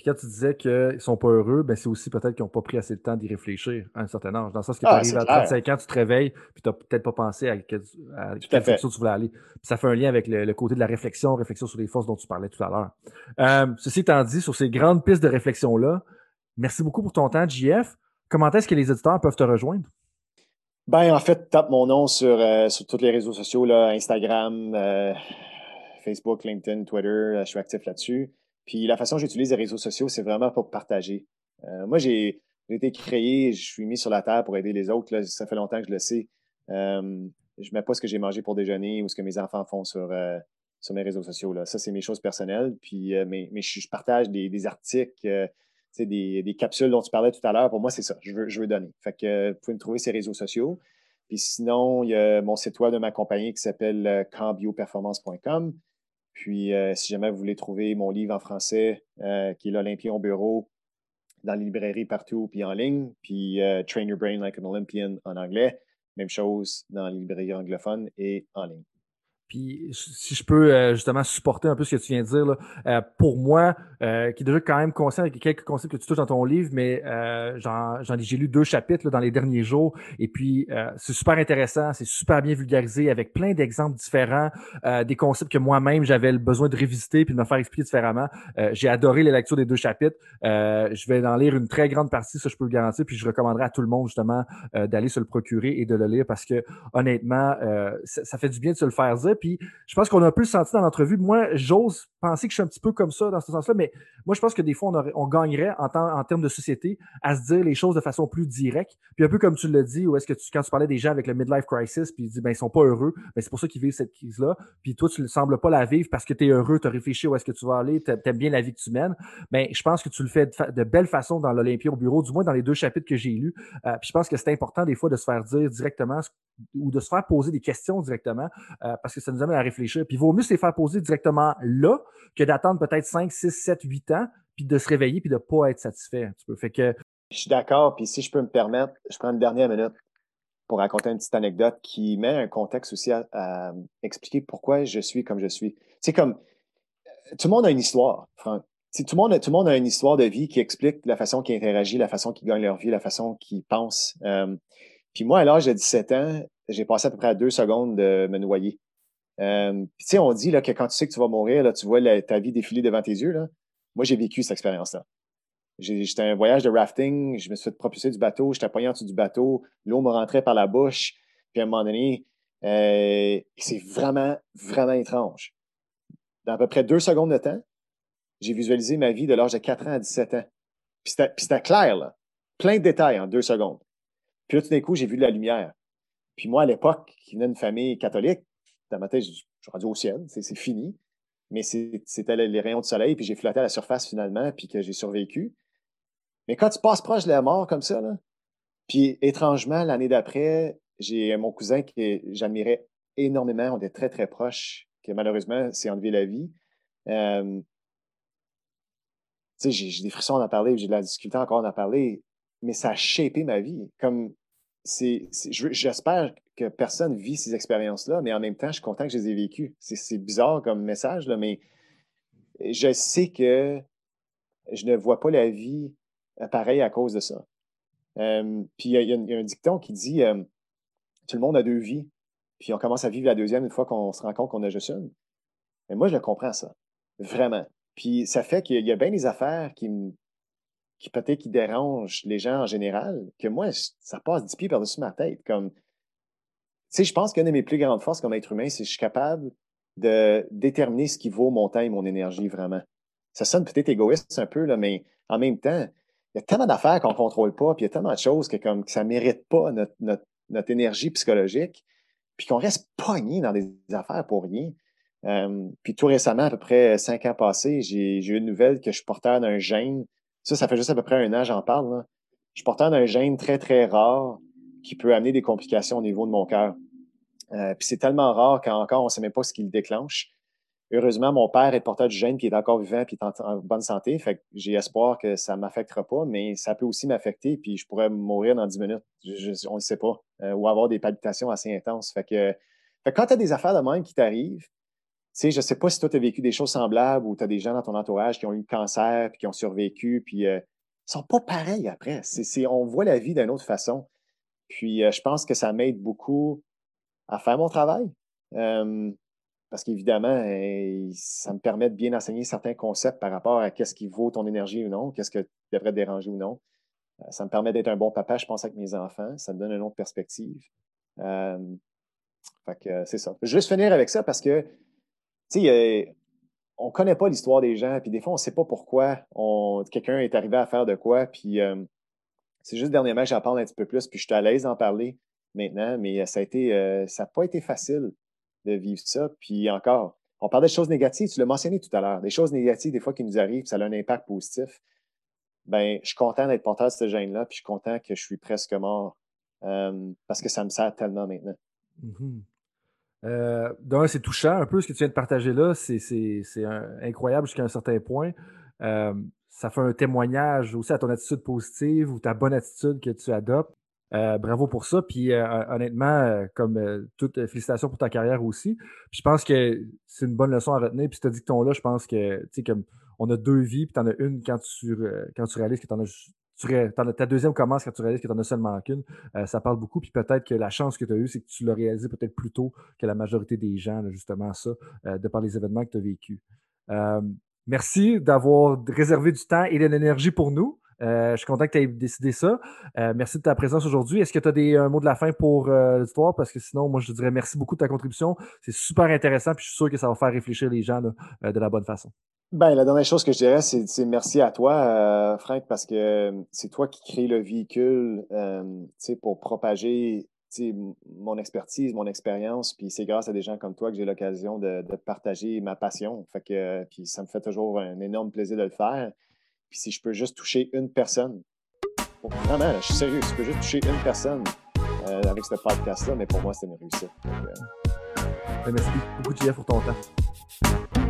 Puis quand tu disais qu'ils ne sont pas heureux, ben c'est aussi peut-être qu'ils n'ont pas pris assez de temps d'y réfléchir à un certain âge. Dans le sens que tu arrives à 35 ans, tu te réveilles, puis tu n'as peut-être pas pensé à, quelle réflexion tu voulais aller. Puis ça fait un lien avec le, côté de la réflexion, réflexion sur les forces dont tu parlais tout à l'heure. Euh, ceci étant dit, sur ces grandes pistes de réflexion-là, merci beaucoup pour ton temps, JF. Comment est-ce que les éditeurs peuvent te rejoindre? Ben, en fait, tape mon nom sur, euh, sur tous les réseaux sociaux, là, Instagram, euh, Facebook, LinkedIn, Twitter. je suis actif là-dessus. Puis la façon dont j'utilise les réseaux sociaux, c'est vraiment pour partager. Euh, moi, j'ai été créé, je suis mis sur la terre pour aider les autres. ça fait longtemps que je le sais. Euh, je ne mets pas ce que j'ai mangé pour déjeuner ou ce que mes enfants font sur, euh, sur mes réseaux sociaux. Là. Ça, c'est mes choses personnelles. Puis, mais, mais je, partage des, articles, des, capsules dont tu parlais tout à l'heure. Pour moi, c'est ça. Je veux, je veux donner. Fait que vous pouvez me trouver sur réseaux sociaux. Puis sinon, il y a mon site web de ma compagnie qui s'appelle cambioperformance.com. Puis, euh, si jamais vous voulez trouver mon livre en français, euh, qui est l'Olympien au bureau, dans les librairies partout, puis en ligne, puis euh, Train Your Brain Like an Olympian en anglais, même chose dans les librairies anglophones et en ligne. Puis si je peux euh, justement supporter un peu ce que tu viens de dire, là, euh, pour moi, euh, qui est déjà quand même conscient avec quelques concepts que tu touches dans ton livre, mais j'en, j'ai lu deux chapitres dans les derniers jours, et puis c'est super intéressant, c'est super bien vulgarisé avec plein d'exemples différents, des concepts que moi-même j'avais le besoin de révisiter puis de me faire expliquer différemment. j'ai adoré les lectures des deux chapitres. je vais en lire une très grande partie, ça je peux le garantir, puis je recommanderais à tout le monde justement d'aller se le procurer et de le lire parce que honnêtement, ça, ça fait du bien de se le faire dire. Puis je pense qu'on a un peu senti dans l'entrevue. Moi, j'ose penser que je suis un petit peu comme ça dans ce sens-là, mais moi, je pense que des fois, on, gagnerait en, termes de société à se dire les choses de façon plus directe. Puis un peu comme tu l'as dit, ou est-ce que tu, quand tu parlais des gens avec le midlife crisis, puis ils disent, ben, ils sont pas heureux, ben, c'est pour ça qu'ils vivent cette crise-là. Puis toi, tu ne sembles pas la vivre parce que tu es heureux, tu as réfléchi où est-ce que tu vas aller, tu aimes bien la vie que tu mènes. Mais ben, je pense que tu le fais de, de belle façon dans l'Olympia au bureau, du moins dans les deux chapitres que j'ai lus. Euh, puis je pense que c'est important des fois de se faire dire directement ou de se faire poser des questions directement euh, parce que ça nous amène à réfléchir. Puis il vaut mieux se les faire poser directement là que d'attendre peut-être 5, 6, 7, 8 ans puis de se réveiller puis de ne pas être satisfait. Fait que... Je suis d'accord. Puis si je peux me permettre, je prends une dernière minute pour raconter une petite anecdote qui met un contexte aussi à, expliquer pourquoi je suis comme je suis. C'est comme tout le monde a une histoire, Franck. tout, le monde, tout le monde a une histoire de vie qui explique la façon qu'ils interagissent, la façon qu'ils gagnent leur vie, la façon qu'ils pensent. Euh, puis moi, à l'âge de 17 ans, j'ai passé à peu près deux secondes de me noyer. Euh, tu sais, on dit que quand tu sais que tu vas mourir, tu vois ta vie défiler devant tes yeux. Moi, j'ai vécu cette expérience-là. J'étais un voyage de rafting, je me suis fait propulser du bateau, j'étais poigné en dessous du bateau, l'eau me rentrait par la bouche, puis à un moment donné, euh, c'est vraiment, vraiment étrange. Dans à peu près deux secondes de temps, j'ai visualisé ma vie de l'âge de 4 ans à 17 ans. Puis c'était clair, là. Plein de détails en deux secondes. Puis là, tout d'un coup, j'ai vu de la lumière. Puis moi, à l'époque, qui venais d'une famille catholique, dans ma tête, je suis rendu au ciel, c'est fini. Mais c'était les rayons de soleil, puis j'ai flotté à la surface finalement, puis que j'ai survécu. Mais quand tu passes proche de la mort comme ça, là, puis étrangement, l'année d'après, j'ai mon cousin que j'admirais énormément, on était très, très proches, qui malheureusement s'est enlevé la vie. Euh, j'ai des frissons d'en parler, j'ai de la difficulté encore d'en parler, mais ça a shapé ma vie. Comme c'est, j'espère personne vit ces expériences-là, mais en même temps, je suis content que je les ai vécues. C'est, bizarre comme message, là, mais je sais que je ne vois pas la vie euh, pareille à cause de ça. Euh, puis il y, a un dicton qui dit euh, Tout le monde a deux vies, puis on commence à vivre la deuxième une fois qu'on se rend compte qu'on a juste une. Mais moi, je le comprends, ça. Vraiment. Puis ça fait qu'il y a bien des affaires qui qui peut-être qui dérange les gens en général, que moi, ça passe dix pieds par-dessus ma tête. Comme, sais, je pense qu'une de mes plus grandes forces comme être humain, c'est que je suis capable de déterminer ce qui vaut mon temps et mon énergie vraiment. Ça sonne peut-être égoïste un peu, là, mais en même temps, il y a tellement d'affaires qu'on ne contrôle pas, puis il y a tellement de choses que, comme, que ça ne mérite pas notre, notre, notre, énergie psychologique, puis qu'on reste pogné dans des affaires pour rien. Euh, puis tout récemment, à peu près cinq ans passés, j'ai eu une nouvelle que je suis porteur d'un gène ça, ça fait juste à peu près un an, j'en parle. Je suis porteur d'un gène très, très rare qui peut amener des complications au niveau de mon cœur. Euh, puis c'est tellement rare qu'encore, on ne sait même pas ce qui le déclenche. heureusement, mon père est porteur du gène, puis est encore vivant, puis est en, bonne santé. Fait que j'ai espoir que ça ne m'affectera pas, mais ça peut aussi m'affecter, puis je pourrais mourir dans 10 minutes. on ne sait pas. Euh, ou avoir des palpitations assez intenses. Fait que, quand tu as des affaires de même qui t'arrivent, je sais pas si toi, tu as vécu des choses semblables ou tu as des gens dans ton entourage qui ont eu le cancer, puis qui ont survécu, puis euh, ils sont pas pareils après. On voit la vie d'une autre façon. Puis euh, je pense que ça m'aide beaucoup à faire mon travail. parce qu'évidemment, ça me permet de bien enseigner certains concepts par rapport à qu'est-ce qui vaut ton énergie ou non, qu'est-ce que devrait te déranger ou non. Euh, ça me permet d'être un bon papa, je pense, avec mes enfants. Ça me donne une autre perspective. fait que c'est ça. Je vais juste finir avec ça parce que, tu sais, on ne connaît pas l'histoire des gens, puis des fois, on ne sait pas pourquoi quelqu'un est arrivé à faire de quoi, puis c'est juste dernièrement que j'en parle un petit peu plus, puis je suis à l'aise d'en parler maintenant, mais ça a été, euh, ça n'a pas été facile de vivre ça. Puis encore, on parlait de choses négatives, tu l'as mentionné tout à l'heure, des choses négatives, des fois qui nous arrivent, ça a un impact positif. Ben, je suis content d'être porteur de ce gène-là, puis je suis content que je suis presque mort parce que ça me sert tellement maintenant. Euh, d'un, c'est touchant un peu ce que tu viens de partager là, c'est incroyable jusqu'à un certain point. Euh, ça fait un témoignage aussi à ton attitude positive ou ta bonne attitude que tu adoptes. Euh, bravo pour ça. Puis honnêtement, comme toute félicitations pour ta carrière aussi. je pense que c'est une bonne leçon à retenir. Puis ce ton là je pense que tu sais, comme on a deux vies, puis tu en as une quand tu quand tu réalises que tu en as ta deuxième commence quand tu réalises que tu n'en as seulement qu'une. Euh, ça parle beaucoup. Puis peut-être que la chance que tu as eue, c'est que tu l'as réalisé peut-être plus tôt que la majorité des gens, justement, ça, euh, de par les événements que tu as vécus. Euh, merci d'avoir réservé du temps et de l'énergie pour nous. je suis content que tu aies décidé ça. merci de ta présence aujourd'hui. Est-ce que tu as un mot de la fin pour l'histoire? Parce que sinon, moi, je dirais merci beaucoup de ta contribution. C'est super intéressant. Puis je suis sûr que ça va faire réfléchir les gens de la bonne façon. Ben, la dernière chose que je dirais, c'est merci à toi, euh, Frank, parce que euh, c'est toi qui crée le véhicule euh, pour propager mon expertise, mon expérience. Puis c'est grâce à des gens comme toi que j'ai l'occasion de, partager ma passion. Fait que, puis ça me fait toujours un énorme plaisir de le faire. Puis si je peux juste toucher une personne, vraiment, je suis sérieux, si je peux juste toucher une personne avec ce podcast-là, mais pour moi, c'est une réussite. Ben, merci beaucoup, Jeff, pour ton temps.